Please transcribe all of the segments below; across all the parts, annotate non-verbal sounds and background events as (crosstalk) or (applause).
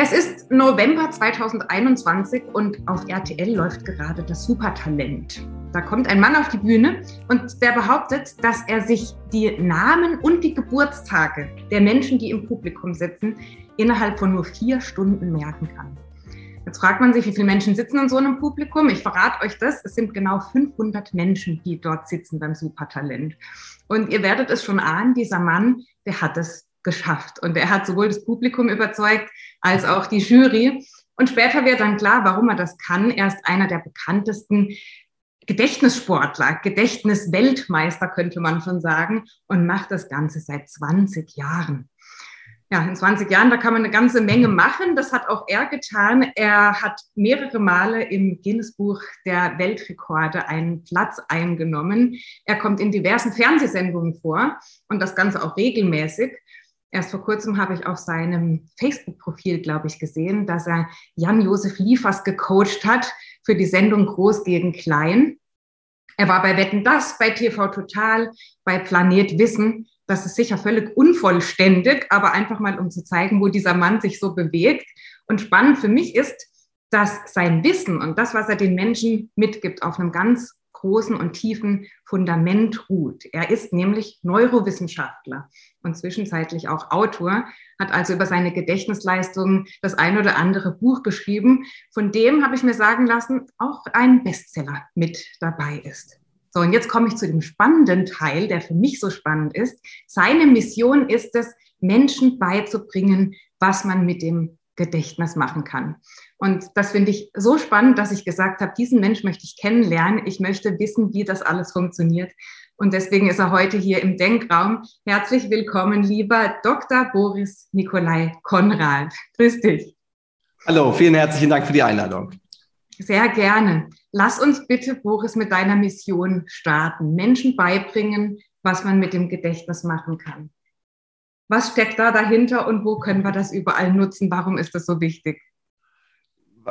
Es ist November 2021 und auf RTL läuft gerade das Supertalent. Da kommt ein Mann auf die Bühne und der behauptet, dass er sich die Namen und die Geburtstage der Menschen, die im Publikum sitzen, innerhalb von nur vier Stunden merken kann. Jetzt fragt man sich, wie viele Menschen sitzen in so einem Publikum? Ich verrate euch das. Es sind genau 500 Menschen, die dort sitzen beim Supertalent. Und ihr werdet es schon ahnen, dieser Mann, der hat es geschafft. Und er hat sowohl das Publikum überzeugt als auch die Jury. Und später wird dann klar, warum er das kann. Er ist einer der bekanntesten Gedächtnissportler, Gedächtnisweltmeister könnte man schon sagen und macht das Ganze seit 20 Jahren. Ja, in 20 Jahren, da kann man eine ganze Menge machen. Das hat auch er getan. Er hat mehrere Male im Guinness-Buch der Weltrekorde einen Platz eingenommen. Er kommt in diversen Fernsehsendungen vor und das Ganze auch regelmäßig. Erst vor kurzem habe ich auf seinem Facebook-Profil, glaube ich, gesehen, dass er Jan-Josef Liefers gecoacht hat für die Sendung Groß gegen Klein. Er war bei Wetten Das, bei TV Total, bei Planet Wissen. Das ist sicher völlig unvollständig, aber einfach mal, um zu zeigen, wo dieser Mann sich so bewegt. Und spannend für mich ist, dass sein Wissen und das, was er den Menschen mitgibt, auf einem ganz großen und tiefen Fundament ruht. Er ist nämlich Neurowissenschaftler und zwischenzeitlich auch Autor, hat also über seine Gedächtnisleistungen das ein oder andere Buch geschrieben, von dem habe ich mir sagen lassen, auch ein Bestseller mit dabei ist. So, und jetzt komme ich zu dem spannenden Teil, der für mich so spannend ist. Seine Mission ist es, Menschen beizubringen, was man mit dem Gedächtnis machen kann. Und das finde ich so spannend, dass ich gesagt habe, diesen Mensch möchte ich kennenlernen. Ich möchte wissen, wie das alles funktioniert. Und deswegen ist er heute hier im Denkraum. Herzlich willkommen, lieber Dr. Boris Nikolai Konrad. Grüß dich. Hallo, vielen herzlichen Dank für die Einladung. Sehr gerne. Lass uns bitte, Boris, mit deiner Mission starten. Menschen beibringen, was man mit dem Gedächtnis machen kann. Was steckt da dahinter und wo können wir das überall nutzen? Warum ist das so wichtig?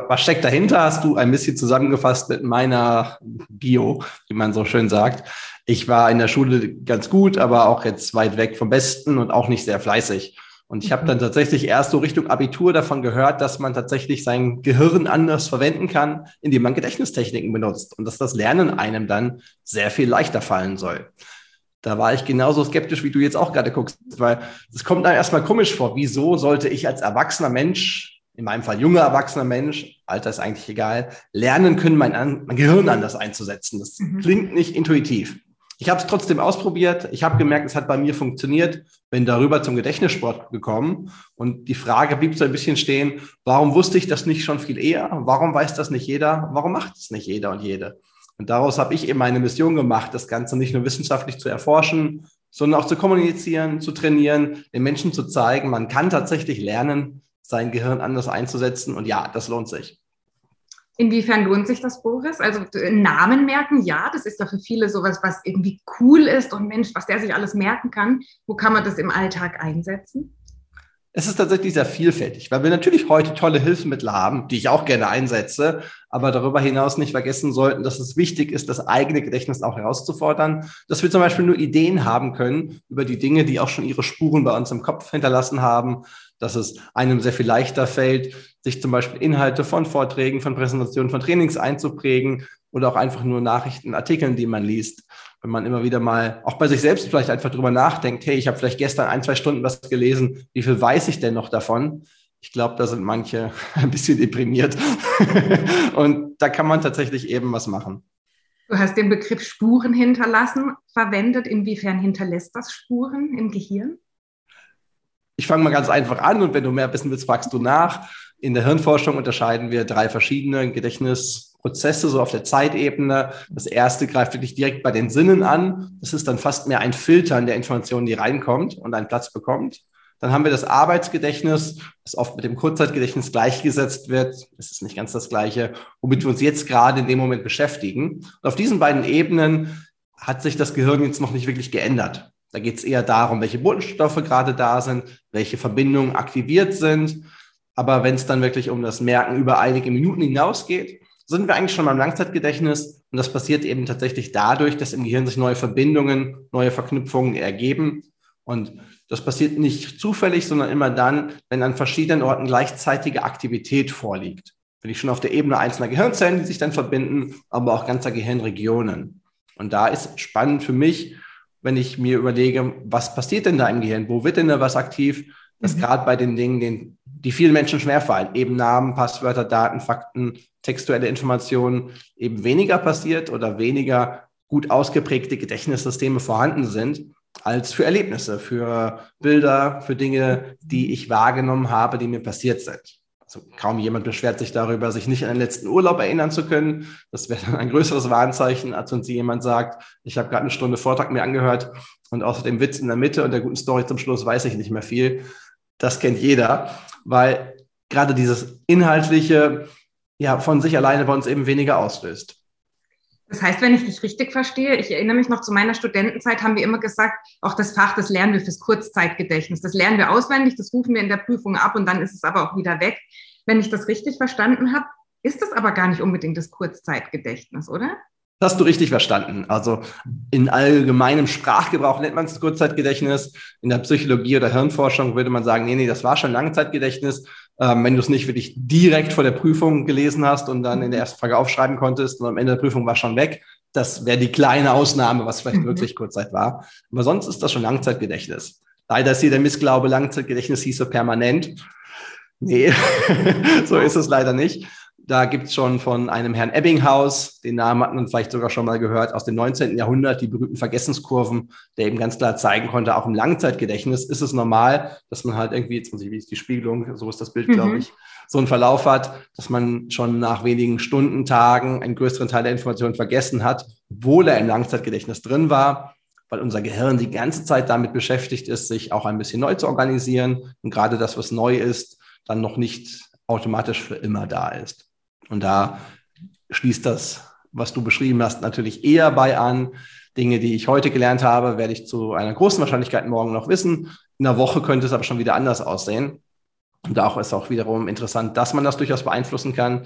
Was steckt dahinter, hast du ein bisschen zusammengefasst mit meiner Bio, wie man so schön sagt. Ich war in der Schule ganz gut, aber auch jetzt weit weg vom Besten und auch nicht sehr fleißig. Und ich habe mhm. dann tatsächlich erst so Richtung Abitur davon gehört, dass man tatsächlich sein Gehirn anders verwenden kann, indem man Gedächtnistechniken benutzt und dass das Lernen einem dann sehr viel leichter fallen soll. Da war ich genauso skeptisch, wie du jetzt auch gerade guckst, weil es kommt dann erstmal komisch vor. Wieso sollte ich als erwachsener Mensch, in meinem Fall junger erwachsener Mensch, Alter ist eigentlich egal, lernen können, mein, mein Gehirn anders einzusetzen? Das mhm. klingt nicht intuitiv. Ich habe es trotzdem ausprobiert. Ich habe gemerkt, es hat bei mir funktioniert. Bin darüber zum Gedächtnissport gekommen. Und die Frage blieb so ein bisschen stehen, warum wusste ich das nicht schon viel eher? Warum weiß das nicht jeder? Warum macht es nicht jeder und jede? Und daraus habe ich eben meine Mission gemacht, das Ganze nicht nur wissenschaftlich zu erforschen, sondern auch zu kommunizieren, zu trainieren, den Menschen zu zeigen, man kann tatsächlich lernen, sein Gehirn anders einzusetzen. Und ja, das lohnt sich. Inwiefern lohnt sich das, Boris? Also Namen merken, ja, das ist doch für viele sowas, was irgendwie cool ist und Mensch, was der sich alles merken kann. Wo kann man das im Alltag einsetzen? Es ist tatsächlich sehr vielfältig, weil wir natürlich heute tolle Hilfsmittel haben, die ich auch gerne einsetze, aber darüber hinaus nicht vergessen sollten, dass es wichtig ist, das eigene Gedächtnis auch herauszufordern, dass wir zum Beispiel nur Ideen haben können über die Dinge, die auch schon ihre Spuren bei uns im Kopf hinterlassen haben, dass es einem sehr viel leichter fällt, sich zum Beispiel Inhalte von Vorträgen, von Präsentationen, von Trainings einzuprägen oder auch einfach nur Nachrichten, Artikeln, die man liest wenn man immer wieder mal auch bei sich selbst vielleicht einfach drüber nachdenkt, hey, ich habe vielleicht gestern ein, zwei Stunden was gelesen, wie viel weiß ich denn noch davon? Ich glaube, da sind manche (laughs) ein bisschen deprimiert. (laughs) Und da kann man tatsächlich eben was machen. Du hast den Begriff Spuren hinterlassen verwendet. Inwiefern hinterlässt das Spuren im Gehirn? Ich fange mal ganz einfach an und wenn du mehr wissen willst, fragst du nach. In der Hirnforschung unterscheiden wir drei verschiedene Gedächtnis- Prozesse so auf der Zeitebene. Das erste greift wirklich direkt bei den Sinnen an. Das ist dann fast mehr ein Filtern der Informationen, die reinkommt und einen Platz bekommt. Dann haben wir das Arbeitsgedächtnis, das oft mit dem Kurzzeitgedächtnis gleichgesetzt wird. Das ist nicht ganz das Gleiche, womit wir uns jetzt gerade in dem Moment beschäftigen. Und auf diesen beiden Ebenen hat sich das Gehirn jetzt noch nicht wirklich geändert. Da geht es eher darum, welche Botenstoffe gerade da sind, welche Verbindungen aktiviert sind. Aber wenn es dann wirklich um das Merken über einige Minuten hinausgeht, sind wir eigentlich schon beim Langzeitgedächtnis. Und das passiert eben tatsächlich dadurch, dass im Gehirn sich neue Verbindungen, neue Verknüpfungen ergeben. Und Das passiert nicht zufällig, sondern immer dann, wenn an verschiedenen Orten gleichzeitige Aktivität vorliegt. Bin ich schon auf der Ebene einzelner Gehirnzellen, die sich dann verbinden, aber auch ganzer Gehirnregionen. Und da ist spannend für mich, wenn ich mir überlege, was passiert denn da im Gehirn? Wo wird denn da was aktiv? Dass mhm. gerade bei den Dingen, den, die vielen Menschen schwerfallen, eben Namen, Passwörter, Daten, Fakten, textuelle Informationen, eben weniger passiert oder weniger gut ausgeprägte Gedächtnissysteme vorhanden sind, als für Erlebnisse, für Bilder, für Dinge, die ich wahrgenommen habe, die mir passiert sind. Also kaum jemand beschwert sich darüber, sich nicht an den letzten Urlaub erinnern zu können. Das wäre dann ein größeres Warnzeichen, als wenn sie jemand sagt, ich habe gerade eine Stunde Vortrag mir angehört und außer dem Witz in der Mitte und der guten Story zum Schluss weiß ich nicht mehr viel. Das kennt jeder, weil gerade dieses inhaltliche ja von sich alleine bei uns eben weniger auslöst. Das heißt, wenn ich dich richtig verstehe, ich erinnere mich noch zu meiner Studentenzeit, haben wir immer gesagt, auch das Fach, das lernen wir fürs Kurzzeitgedächtnis. Das lernen wir auswendig, das rufen wir in der Prüfung ab und dann ist es aber auch wieder weg. Wenn ich das richtig verstanden habe, ist das aber gar nicht unbedingt das Kurzzeitgedächtnis, oder? Das hast du richtig verstanden. Also in allgemeinem Sprachgebrauch nennt man es Kurzzeitgedächtnis. In der Psychologie oder Hirnforschung würde man sagen, nee, nee, das war schon Langzeitgedächtnis. Ähm, wenn du es nicht wirklich direkt vor der Prüfung gelesen hast und dann in der ersten Frage aufschreiben konntest und am Ende der Prüfung war schon weg, das wäre die kleine Ausnahme, was vielleicht mhm. wirklich Kurzzeit war. Aber sonst ist das schon Langzeitgedächtnis. Leider ist hier der Missglaube, Langzeitgedächtnis hieße permanent. Nee, (laughs) so ist es leider nicht. Da gibt's schon von einem Herrn Ebbinghaus, den Namen hat man vielleicht sogar schon mal gehört, aus dem 19. Jahrhundert, die berühmten Vergessenskurven, der eben ganz klar zeigen konnte, auch im Langzeitgedächtnis ist es normal, dass man halt irgendwie, jetzt muss ich, wie ist die Spiegelung, so ist das Bild, mhm. glaube ich, so einen Verlauf hat, dass man schon nach wenigen Stunden, Tagen einen größeren Teil der Informationen vergessen hat, obwohl er im Langzeitgedächtnis drin war weil unser Gehirn die ganze Zeit damit beschäftigt ist, sich auch ein bisschen neu zu organisieren und gerade das, was neu ist, dann noch nicht automatisch für immer da ist. Und da schließt das, was du beschrieben hast, natürlich eher bei an. Dinge, die ich heute gelernt habe, werde ich zu einer großen Wahrscheinlichkeit morgen noch wissen. In einer Woche könnte es aber schon wieder anders aussehen. Und da ist auch wiederum interessant, dass man das durchaus beeinflussen kann,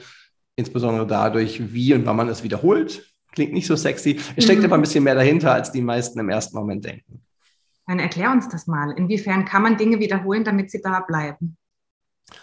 insbesondere dadurch, wie und wann man es wiederholt. Klingt nicht so sexy. Es steckt mhm. aber ein bisschen mehr dahinter, als die meisten im ersten Moment denken. Dann erklär uns das mal. Inwiefern kann man Dinge wiederholen, damit sie da bleiben?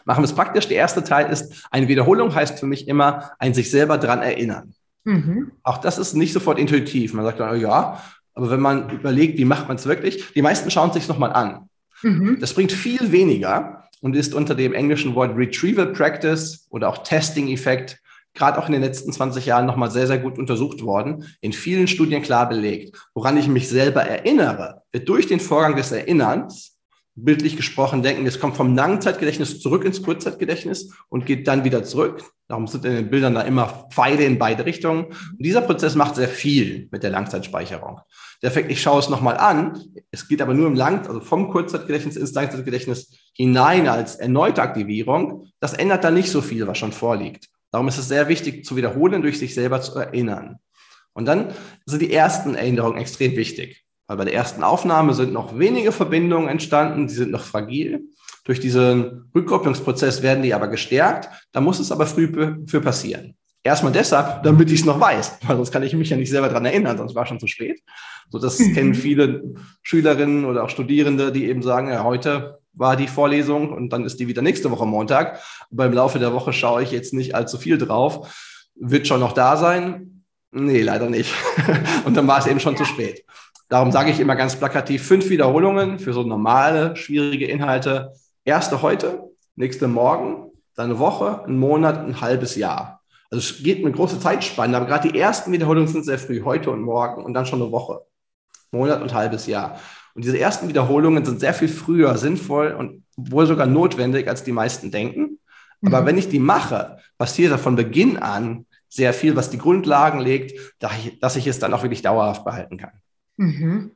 Machen wir es praktisch. Der erste Teil ist, eine Wiederholung heißt für mich immer ein sich selber dran erinnern. Mhm. Auch das ist nicht sofort intuitiv. Man sagt dann, oh ja, aber wenn man überlegt, wie macht man es wirklich, die meisten schauen es sich nochmal an. Mhm. Das bringt viel weniger und ist unter dem englischen Wort Retrieval Practice oder auch Testing-Effekt gerade auch in den letzten 20 Jahren nochmal sehr, sehr gut untersucht worden, in vielen Studien klar belegt. Woran ich mich selber erinnere, wird durch den Vorgang des Erinnerns bildlich gesprochen denken, es kommt vom Langzeitgedächtnis zurück ins Kurzzeitgedächtnis und geht dann wieder zurück. Darum sind in den Bildern da immer Pfeile in beide Richtungen. Und dieser Prozess macht sehr viel mit der Langzeitspeicherung. Der Effekt, ich schaue es nochmal an, es geht aber nur im Lang, also vom Kurzzeitgedächtnis ins Langzeitgedächtnis hinein als erneute Aktivierung. Das ändert dann nicht so viel, was schon vorliegt. Darum ist es sehr wichtig zu wiederholen, durch sich selber zu erinnern. Und dann sind die ersten Erinnerungen extrem wichtig. Weil bei der ersten Aufnahme sind noch wenige Verbindungen entstanden, die sind noch fragil. Durch diesen Rückkopplungsprozess werden die aber gestärkt. Da muss es aber früh für passieren. Erstmal deshalb, damit ich es noch weiß, weil sonst kann ich mich ja nicht selber dran erinnern, sonst war schon zu spät. So, das (laughs) kennen viele Schülerinnen oder auch Studierende, die eben sagen, ja, heute war die Vorlesung und dann ist die wieder nächste Woche Montag. Aber im Laufe der Woche schaue ich jetzt nicht allzu viel drauf. Wird schon noch da sein? Nee, leider nicht. (laughs) und dann war es eben schon zu spät. Darum sage ich immer ganz plakativ fünf Wiederholungen für so normale, schwierige Inhalte. Erste heute, nächste morgen, dann eine Woche, ein Monat, ein halbes Jahr. Also es geht mit große Zeitspanne, aber gerade die ersten Wiederholungen sind sehr früh, heute und morgen und dann schon eine Woche, Monat und halbes Jahr. Und diese ersten Wiederholungen sind sehr viel früher sinnvoll und wohl sogar notwendig, als die meisten denken. Aber mhm. wenn ich die mache, passiert da von Beginn an sehr viel, was die Grundlagen legt, dass ich es dann auch wirklich dauerhaft behalten kann. Mhm.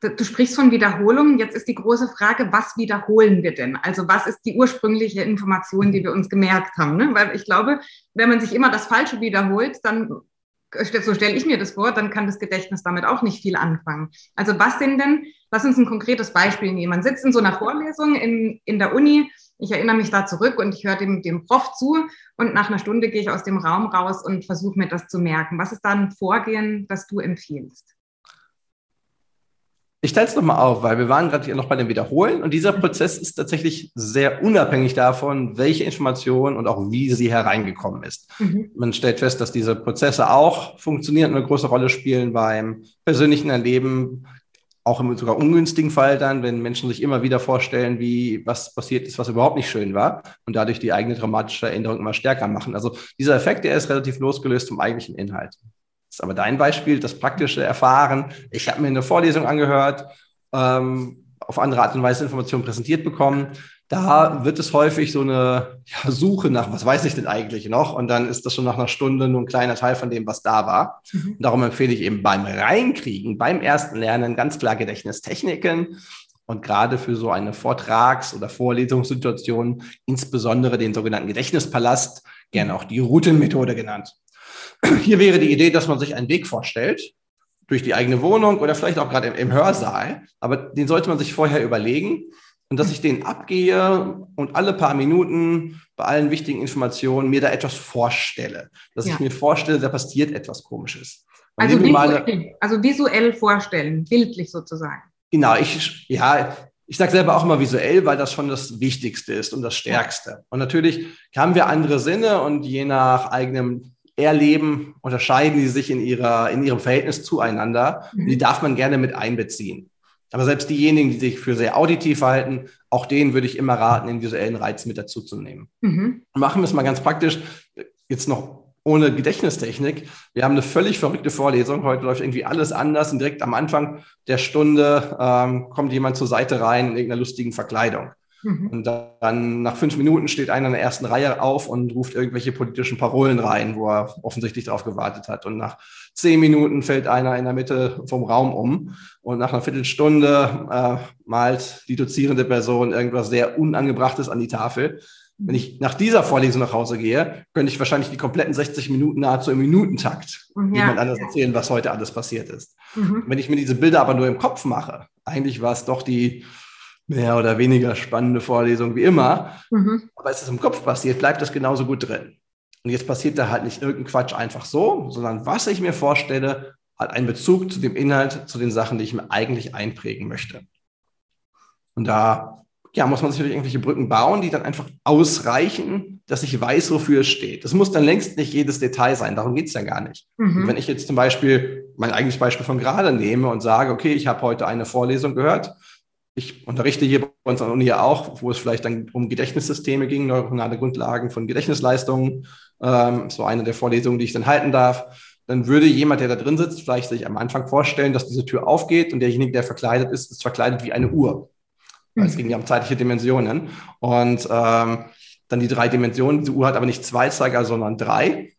Du sprichst von Wiederholungen. Jetzt ist die große Frage, was wiederholen wir denn? Also was ist die ursprüngliche Information, die wir uns gemerkt haben? Ne? Weil ich glaube, wenn man sich immer das Falsche wiederholt, dann, so stelle ich mir das vor, dann kann das Gedächtnis damit auch nicht viel anfangen. Also was sind denn, lass uns ein konkretes Beispiel nehmen. Man sitzt in so einer Vorlesung in, in der Uni. Ich erinnere mich da zurück und ich höre dem, dem Prof zu und nach einer Stunde gehe ich aus dem Raum raus und versuche mir das zu merken. Was ist da ein Vorgehen, das du empfiehlst? Ich teile es nochmal auf, weil wir waren gerade noch bei dem Wiederholen und dieser Prozess ist tatsächlich sehr unabhängig davon, welche Information und auch wie sie hereingekommen ist. Mhm. Man stellt fest, dass diese Prozesse auch funktionieren und eine große Rolle spielen beim persönlichen Erleben, auch im sogar ungünstigen Fall dann, wenn Menschen sich immer wieder vorstellen, wie was passiert ist, was überhaupt nicht schön war und dadurch die eigene dramatische Erinnerung immer stärker machen. Also dieser Effekt, der ist relativ losgelöst vom eigentlichen Inhalt. Ist aber dein Beispiel, das praktische Erfahren. Ich habe mir eine Vorlesung angehört, ähm, auf andere Art und Weise Informationen präsentiert bekommen. Da wird es häufig so eine ja, Suche nach, was weiß ich denn eigentlich noch? Und dann ist das schon nach einer Stunde nur ein kleiner Teil von dem, was da war. Mhm. darum empfehle ich eben beim Reinkriegen, beim ersten Lernen ganz klar Gedächtnistechniken und gerade für so eine Vortrags- oder Vorlesungssituation insbesondere den sogenannten Gedächtnispalast, gerne auch die Routenmethode genannt. Hier wäre die Idee, dass man sich einen Weg vorstellt, durch die eigene Wohnung oder vielleicht auch gerade im, im Hörsaal, aber den sollte man sich vorher überlegen und dass ich den abgehe und alle paar Minuten bei allen wichtigen Informationen mir da etwas vorstelle. Dass ja. ich mir vorstelle, da passiert etwas Komisches. Also visuell, also visuell vorstellen, bildlich sozusagen. Genau, ich, ja, ich sage selber auch immer visuell, weil das schon das Wichtigste ist und das Stärkste. Und natürlich haben wir andere Sinne und je nach eigenem erleben, unterscheiden die sich in, ihrer, in ihrem Verhältnis zueinander. Mhm. Die darf man gerne mit einbeziehen. Aber selbst diejenigen, die sich für sehr auditiv halten, auch denen würde ich immer raten, den visuellen Reiz mit dazu zu nehmen. Mhm. Machen wir es mal ganz praktisch. Jetzt noch ohne Gedächtnistechnik. Wir haben eine völlig verrückte Vorlesung. Heute läuft irgendwie alles anders und direkt am Anfang der Stunde ähm, kommt jemand zur Seite rein in irgendeiner lustigen Verkleidung. Mhm. Und dann nach fünf Minuten steht einer in der ersten Reihe auf und ruft irgendwelche politischen Parolen rein, wo er offensichtlich darauf gewartet hat. Und nach zehn Minuten fällt einer in der Mitte vom Raum um. Und nach einer Viertelstunde äh, malt die dozierende Person irgendwas sehr Unangebrachtes an die Tafel. Wenn ich nach dieser Vorlesung nach Hause gehe, könnte ich wahrscheinlich die kompletten 60 Minuten nahezu im Minutentakt ja, jemand anders erzählen, was heute alles passiert ist. Mhm. Wenn ich mir diese Bilder aber nur im Kopf mache, eigentlich war es doch die mehr oder weniger spannende Vorlesung wie immer. Mhm. Aber es ist im Kopf passiert, bleibt das genauso gut drin. Und jetzt passiert da halt nicht irgendein Quatsch einfach so, sondern was ich mir vorstelle, hat einen Bezug zu dem Inhalt, zu den Sachen, die ich mir eigentlich einprägen möchte. Und da ja, muss man sich natürlich irgendwelche Brücken bauen, die dann einfach ausreichen, dass ich weiß, wofür es steht. Das muss dann längst nicht jedes Detail sein, darum geht es ja gar nicht. Mhm. Wenn ich jetzt zum Beispiel mein eigenes Beispiel von gerade nehme und sage, okay, ich habe heute eine Vorlesung gehört, ich unterrichte hier bei uns an der Uni ja auch, wo es vielleicht dann um Gedächtnissysteme ging, neuronale Grundlagen von Gedächtnisleistungen. Ähm, so eine der Vorlesungen, die ich dann halten darf. Dann würde jemand, der da drin sitzt, vielleicht sich am Anfang vorstellen, dass diese Tür aufgeht und derjenige, der verkleidet ist, ist verkleidet wie eine Uhr. Weil es mhm. ging ja um zeitliche Dimensionen. Und ähm, dann die drei Dimensionen. Diese Uhr hat aber nicht zwei Zeiger, sondern drei.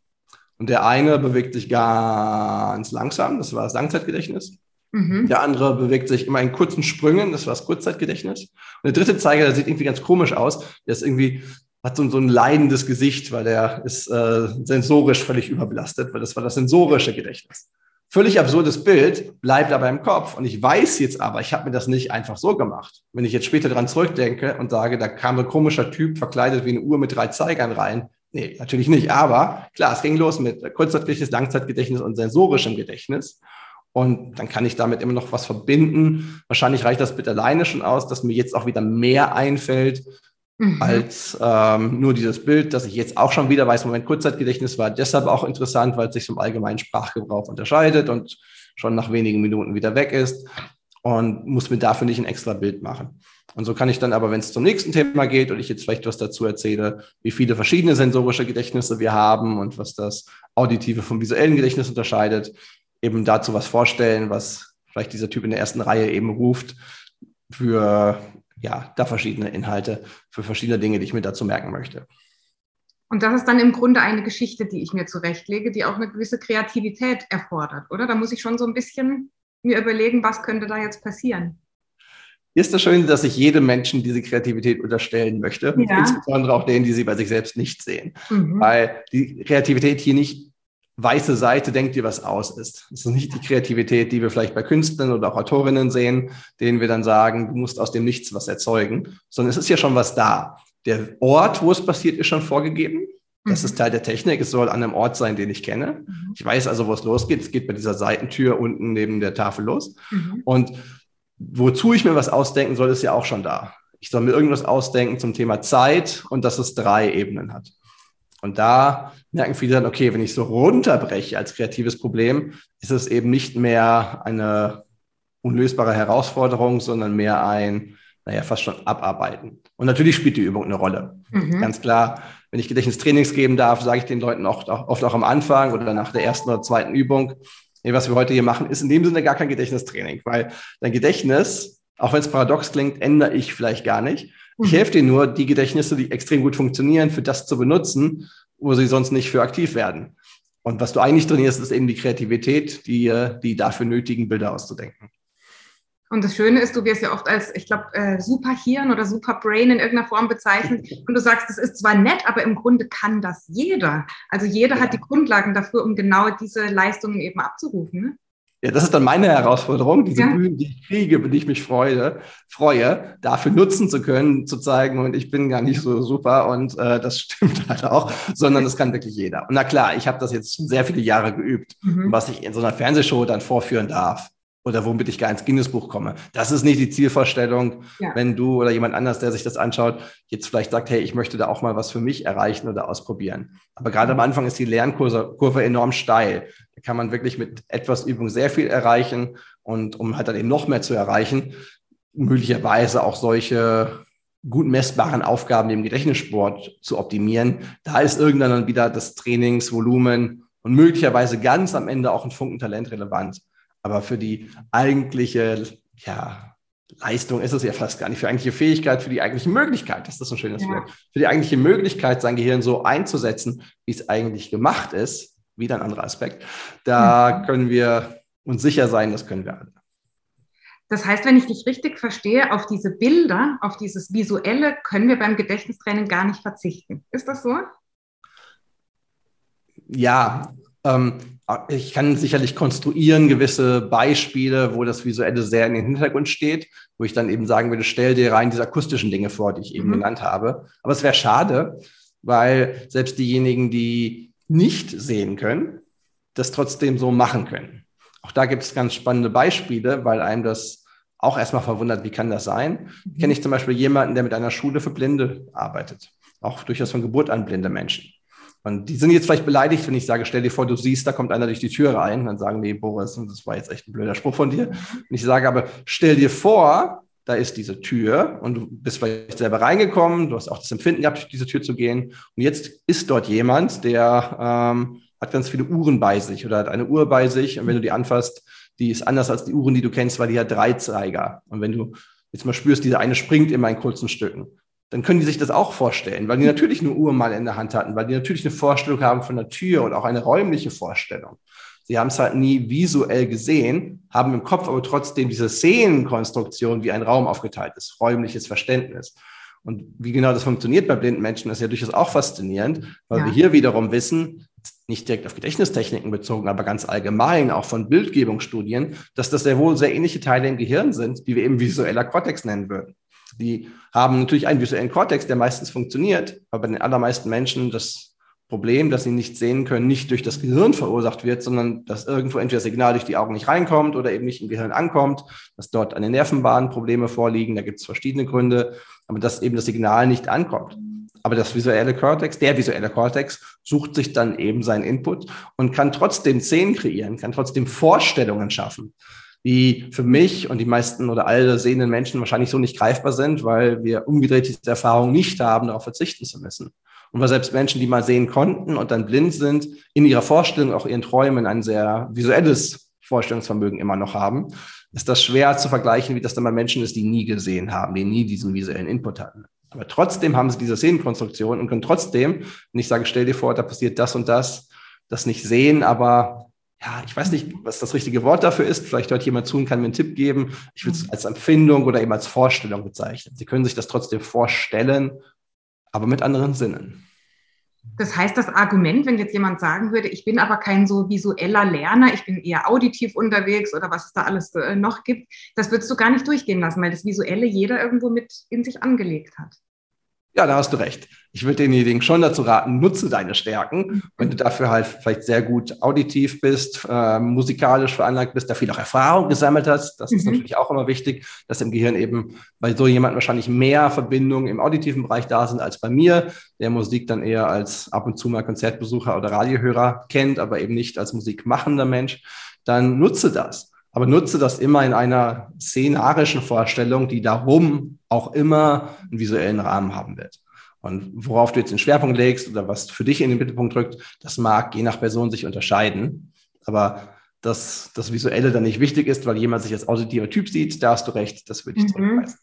Und der eine bewegt sich ganz langsam, das war das Langzeitgedächtnis. Mhm. Der andere bewegt sich immer in kurzen Sprüngen, das war das Kurzzeitgedächtnis. Und der dritte Zeiger, der sieht irgendwie ganz komisch aus. Der ist irgendwie, hat so, so ein leidendes Gesicht, weil der ist äh, sensorisch völlig überbelastet, weil das war das sensorische Gedächtnis. Völlig absurdes Bild, bleibt aber im Kopf. Und ich weiß jetzt aber, ich habe mir das nicht einfach so gemacht. Wenn ich jetzt später dran zurückdenke und sage, da kam ein komischer Typ verkleidet wie eine Uhr mit drei Zeigern rein. Nee, natürlich nicht. Aber klar, es ging los mit Kurzzeitgedächtnis, Langzeitgedächtnis und sensorischem Gedächtnis. Und dann kann ich damit immer noch was verbinden. Wahrscheinlich reicht das Bild alleine schon aus, dass mir jetzt auch wieder mehr einfällt mhm. als ähm, nur dieses Bild, dass ich jetzt auch schon wieder weiß, Moment, Kurzzeitgedächtnis war deshalb auch interessant, weil es sich vom allgemeinen Sprachgebrauch unterscheidet und schon nach wenigen Minuten wieder weg ist und muss mir dafür nicht ein extra Bild machen. Und so kann ich dann aber, wenn es zum nächsten Thema geht und ich jetzt vielleicht was dazu erzähle, wie viele verschiedene sensorische Gedächtnisse wir haben und was das auditive vom visuellen Gedächtnis unterscheidet, eben dazu was vorstellen, was vielleicht dieser Typ in der ersten Reihe eben ruft für ja, da verschiedene Inhalte, für verschiedene Dinge, die ich mir dazu merken möchte. Und das ist dann im Grunde eine Geschichte, die ich mir zurechtlege, die auch eine gewisse Kreativität erfordert, oder? Da muss ich schon so ein bisschen mir überlegen, was könnte da jetzt passieren. Ist das Schöne, dass ich jedem Menschen diese Kreativität unterstellen möchte, ja. insbesondere auch denen, die sie bei sich selbst nicht sehen. Mhm. Weil die Kreativität hier nicht weiße Seite denkt dir was aus ist. Das ist nicht die Kreativität, die wir vielleicht bei Künstlern oder auch Autorinnen sehen, denen wir dann sagen, du musst aus dem Nichts was erzeugen, sondern es ist ja schon was da. Der Ort, wo es passiert, ist schon vorgegeben. Das mhm. ist Teil der Technik. Es soll an einem Ort sein, den ich kenne. Mhm. Ich weiß also, wo es losgeht. Es geht bei dieser Seitentür unten neben der Tafel los. Mhm. Und wozu ich mir was ausdenken soll, ist ja auch schon da. Ich soll mir irgendwas ausdenken zum Thema Zeit und dass es drei Ebenen hat. Und da merken viele dann, okay, wenn ich so runterbreche als kreatives Problem, ist es eben nicht mehr eine unlösbare Herausforderung, sondern mehr ein, naja, fast schon abarbeiten. Und natürlich spielt die Übung eine Rolle. Mhm. Ganz klar, wenn ich Gedächtnistrainings geben darf, sage ich den Leuten oft, oft auch am Anfang oder nach der ersten oder zweiten Übung, nee, was wir heute hier machen, ist in dem Sinne gar kein Gedächtnistraining, weil dein Gedächtnis, auch wenn es paradox klingt, ändere ich vielleicht gar nicht. Ich mhm. helfe dir nur, die Gedächtnisse, die extrem gut funktionieren, für das zu benutzen, wo sie sonst nicht für aktiv werden. Und was du eigentlich trainierst, ist eben die Kreativität, die, äh, die dafür nötigen Bilder auszudenken. Und das Schöne ist, du wirst ja oft als, ich glaube, äh, Superhirn oder Superbrain in irgendeiner Form bezeichnet. (laughs) Und du sagst, das ist zwar nett, aber im Grunde kann das jeder. Also jeder ja. hat die Grundlagen dafür, um genau diese Leistungen eben abzurufen. Ne? Ja, das ist dann meine Herausforderung, diese ja. Bühnen, die ich kriege, über die ich mich freue, freue, dafür nutzen zu können, zu zeigen, und ich bin gar nicht so super und äh, das (laughs) stimmt halt auch, sondern das kann wirklich jeder. Und na klar, ich habe das jetzt sehr viele Jahre geübt, mhm. was ich in so einer Fernsehshow dann vorführen darf oder womit ich gar ins Guinness-Buch komme. Das ist nicht die Zielvorstellung, ja. wenn du oder jemand anders, der sich das anschaut, jetzt vielleicht sagt, hey, ich möchte da auch mal was für mich erreichen oder ausprobieren. Aber gerade am Anfang ist die Lernkurve enorm steil. Da kann man wirklich mit etwas Übung sehr viel erreichen und um halt dann eben noch mehr zu erreichen, möglicherweise auch solche gut messbaren Aufgaben im Gedächtnissport zu optimieren. Da ist irgendwann dann wieder das Trainingsvolumen und möglicherweise ganz am Ende auch ein Funkentalent relevant. Aber für die eigentliche ja, Leistung ist es ja fast gar nicht. Für die eigentliche Fähigkeit, für die eigentliche Möglichkeit, das ist so ein schönes ja. Wort. Für die eigentliche Möglichkeit, sein Gehirn so einzusetzen, wie es eigentlich gemacht ist, wieder ein anderer Aspekt, da mhm. können wir uns sicher sein, das können wir alle. Das heißt, wenn ich dich richtig verstehe, auf diese Bilder, auf dieses Visuelle können wir beim Gedächtnistraining gar nicht verzichten. Ist das so? Ja, ähm, ich kann sicherlich konstruieren gewisse Beispiele, wo das Visuelle sehr in den Hintergrund steht, wo ich dann eben sagen würde, stell dir rein diese akustischen Dinge vor, die ich eben mhm. genannt habe. Aber es wäre schade, weil selbst diejenigen, die nicht sehen können, das trotzdem so machen können. Auch da gibt es ganz spannende Beispiele, weil einem das auch erstmal verwundert, wie kann das sein? Mhm. Kenne ich zum Beispiel jemanden, der mit einer Schule für Blinde arbeitet. Auch durchaus von Geburt an blinde Menschen. Und die sind jetzt vielleicht beleidigt, wenn ich sage, stell dir vor, du siehst, da kommt einer durch die Tür rein. Dann sagen die, Boris, das war jetzt echt ein blöder Spruch von dir. Und ich sage aber, stell dir vor, da ist diese Tür und du bist vielleicht selber reingekommen, du hast auch das Empfinden gehabt, durch diese Tür zu gehen. Und jetzt ist dort jemand, der ähm, hat ganz viele Uhren bei sich oder hat eine Uhr bei sich. Und wenn du die anfasst, die ist anders als die Uhren, die du kennst, weil die hat drei Zeiger. Und wenn du jetzt mal spürst, diese eine springt immer in kurzen Stücken dann können die sich das auch vorstellen, weil die natürlich eine Uhr mal in der Hand hatten, weil die natürlich eine Vorstellung haben von der Tür und auch eine räumliche Vorstellung. Sie haben es halt nie visuell gesehen, haben im Kopf aber trotzdem diese Szenenkonstruktion, wie ein Raum aufgeteilt ist, räumliches Verständnis. Und wie genau das funktioniert bei blinden Menschen, ist ja durchaus auch faszinierend, weil ja. wir hier wiederum wissen, nicht direkt auf Gedächtnistechniken bezogen, aber ganz allgemein, auch von Bildgebungsstudien, dass das sehr wohl sehr ähnliche Teile im Gehirn sind, die wir eben visueller Kortex nennen würden. Die haben natürlich einen visuellen Kortex, der meistens funktioniert, aber bei den allermeisten Menschen das Problem, dass sie nicht sehen können, nicht durch das Gehirn verursacht wird, sondern dass irgendwo entweder das Signal durch die Augen nicht reinkommt oder eben nicht im Gehirn ankommt, dass dort an den Nervenbahnen Probleme vorliegen. Da gibt es verschiedene Gründe, aber dass eben das Signal nicht ankommt. Aber das visuelle Kortex, der visuelle Kortex, sucht sich dann eben seinen Input und kann trotzdem Szenen kreieren, kann trotzdem Vorstellungen schaffen die für mich und die meisten oder alle sehenden Menschen wahrscheinlich so nicht greifbar sind, weil wir umgedreht diese Erfahrung nicht haben, darauf verzichten zu müssen. Und weil selbst Menschen, die mal sehen konnten und dann blind sind, in ihrer Vorstellung, auch ihren Träumen ein sehr visuelles Vorstellungsvermögen immer noch haben, ist das schwer zu vergleichen, wie das dann bei Menschen ist, die nie gesehen haben, die nie diesen visuellen Input hatten. Aber trotzdem haben sie diese Szenenkonstruktion und können trotzdem, wenn ich sage, stell dir vor, da passiert das und das, das nicht sehen, aber ja, ich weiß nicht, was das richtige Wort dafür ist. Vielleicht hört jemand zu und kann mir einen Tipp geben. Ich würde es als Empfindung oder eben als Vorstellung bezeichnen. Sie können sich das trotzdem vorstellen, aber mit anderen Sinnen. Das heißt, das Argument, wenn jetzt jemand sagen würde, ich bin aber kein so visueller Lerner, ich bin eher auditiv unterwegs oder was es da alles äh, noch gibt, das würdest du gar nicht durchgehen lassen, weil das Visuelle jeder irgendwo mit in sich angelegt hat. Ja, da hast du recht. Ich würde denjenigen schon dazu raten, nutze deine Stärken. Wenn du dafür halt vielleicht sehr gut auditiv bist, äh, musikalisch veranlagt bist, da viel auch Erfahrung gesammelt hast, das ist Mhm. natürlich auch immer wichtig, dass im Gehirn eben bei so jemandem wahrscheinlich mehr Verbindungen im auditiven Bereich da sind als bei mir, der Musik dann eher als ab und zu mal Konzertbesucher oder Radiohörer kennt, aber eben nicht als musikmachender Mensch, dann nutze das. Aber nutze das immer in einer szenarischen Vorstellung, die darum auch immer einen visuellen Rahmen haben wird. Und worauf du jetzt den Schwerpunkt legst oder was für dich in den Mittelpunkt drückt, das mag je nach Person sich unterscheiden. Aber dass das Visuelle dann nicht wichtig ist, weil jemand sich als auditiver Typ sieht, da hast du recht, das würde ich Mhm. zurückweisen.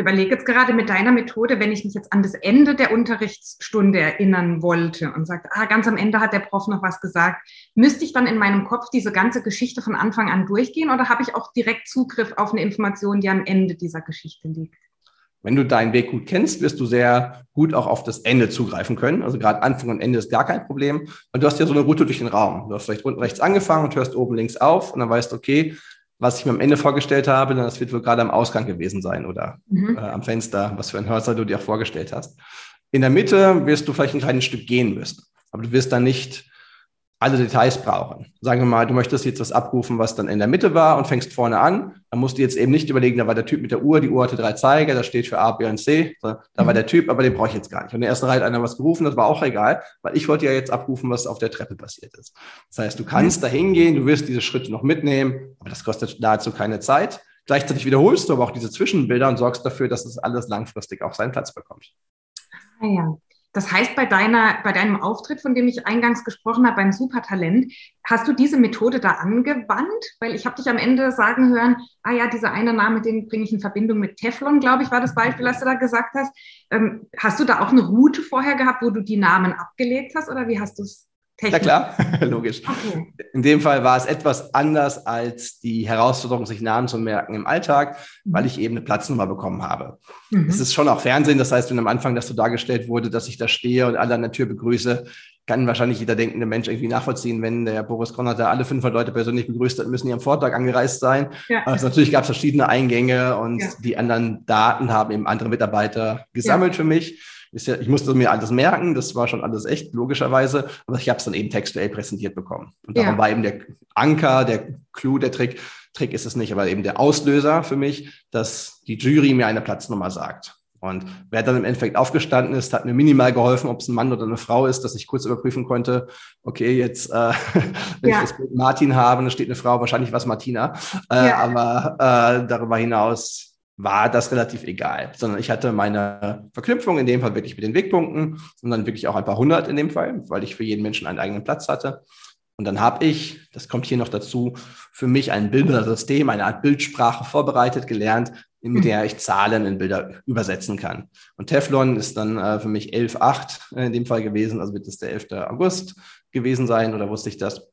Ich überlege jetzt gerade mit deiner Methode, wenn ich mich jetzt an das Ende der Unterrichtsstunde erinnern wollte und sagte, ah, ganz am Ende hat der Prof noch was gesagt, müsste ich dann in meinem Kopf diese ganze Geschichte von Anfang an durchgehen oder habe ich auch direkt Zugriff auf eine Information, die am Ende dieser Geschichte liegt? Wenn du deinen Weg gut kennst, wirst du sehr gut auch auf das Ende zugreifen können. Also gerade Anfang und Ende ist gar kein Problem. Und du hast ja so eine Route durch den Raum. Du hast vielleicht unten rechts angefangen und hörst oben links auf und dann weißt du, okay, was ich mir am Ende vorgestellt habe, dann das wird wohl gerade am Ausgang gewesen sein oder Mhm. äh, am Fenster, was für ein Hörsaal du dir auch vorgestellt hast. In der Mitte wirst du vielleicht ein kleines Stück gehen müssen, aber du wirst dann nicht alle Details brauchen. Sagen wir mal, du möchtest jetzt was abrufen, was dann in der Mitte war und fängst vorne an. Dann musst du jetzt eben nicht überlegen, da war der Typ mit der Uhr, die Uhr hatte drei Zeiger, das steht für A, B und C. Da war Mhm. der Typ, aber den brauche ich jetzt gar nicht. Und in der ersten Reihe hat einer was gerufen, das war auch egal, weil ich wollte ja jetzt abrufen, was auf der Treppe passiert ist. Das heißt, du kannst da hingehen, du wirst diese Schritte noch mitnehmen, aber das kostet nahezu keine Zeit. Gleichzeitig wiederholst du aber auch diese Zwischenbilder und sorgst dafür, dass es alles langfristig auch seinen Platz bekommt. Ah ja. Das heißt, bei, deiner, bei deinem Auftritt, von dem ich eingangs gesprochen habe, beim Supertalent, hast du diese Methode da angewandt? Weil ich habe dich am Ende sagen hören, ah ja, dieser eine Name, den bringe ich in Verbindung mit Teflon, glaube ich, war das Beispiel, was du da gesagt hast. Ähm, hast du da auch eine Route vorher gehabt, wo du die Namen abgelegt hast oder wie hast du es Ja (laughs) klar, (laughs) logisch. Okay. In dem Fall war es etwas anders als die Herausforderung, sich Namen zu merken im Alltag, weil ich eben eine Platznummer bekommen habe. Mhm. Es ist schon auch Fernsehen, das heißt, wenn am Anfang das so dargestellt wurde, dass ich da stehe und alle an der Tür begrüße, kann wahrscheinlich jeder denkende Mensch irgendwie nachvollziehen, wenn der Boris Konrad da alle 500 Leute persönlich begrüßt hat, müssen die am Vortag angereist sein. Ja. Also natürlich gab es verschiedene Eingänge und Ja. die anderen Daten haben eben andere Mitarbeiter gesammelt für mich. Ist ja, ich musste mir alles merken, das war schon alles echt, logischerweise, aber ich habe es dann eben textuell präsentiert bekommen. Und darum Ja. war eben der Anker, der Clou, der Trick, Trick ist es nicht, aber eben der Auslöser für mich, dass die Jury mir eine Platznummer sagt. Und wer dann im Endeffekt aufgestanden ist, hat mir minimal geholfen, ob es ein Mann oder eine Frau ist, dass ich kurz überprüfen konnte, okay, jetzt, äh, (laughs) wenn Ja. ich das Bild Martin habe, dann steht eine Frau, wahrscheinlich was Martina. Äh, Ja. Aber äh, darüber hinaus war das relativ egal, sondern ich hatte meine Verknüpfung in dem Fall wirklich mit den Wegpunkten und dann wirklich auch ein paar hundert in dem Fall, weil ich für jeden Menschen einen eigenen Platz hatte. Und dann habe ich, das kommt hier noch dazu, für mich ein Bildersystem, eine Art Bildsprache vorbereitet, gelernt, Mhm. der ich Zahlen in Bilder übersetzen kann. Und Teflon ist dann äh, für mich 11.8 in dem Fall gewesen, also wird es der 11. August gewesen sein oder wusste ich das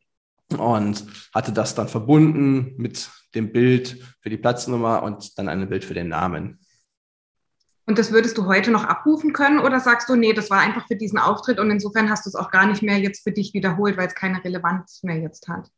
und hatte das dann verbunden mit dem Bild für die Platznummer und dann ein Bild für den Namen. Und das würdest du heute noch abrufen können oder sagst du, nee, das war einfach für diesen Auftritt und insofern hast du es auch gar nicht mehr jetzt für dich wiederholt, weil es keine Relevanz mehr jetzt hat?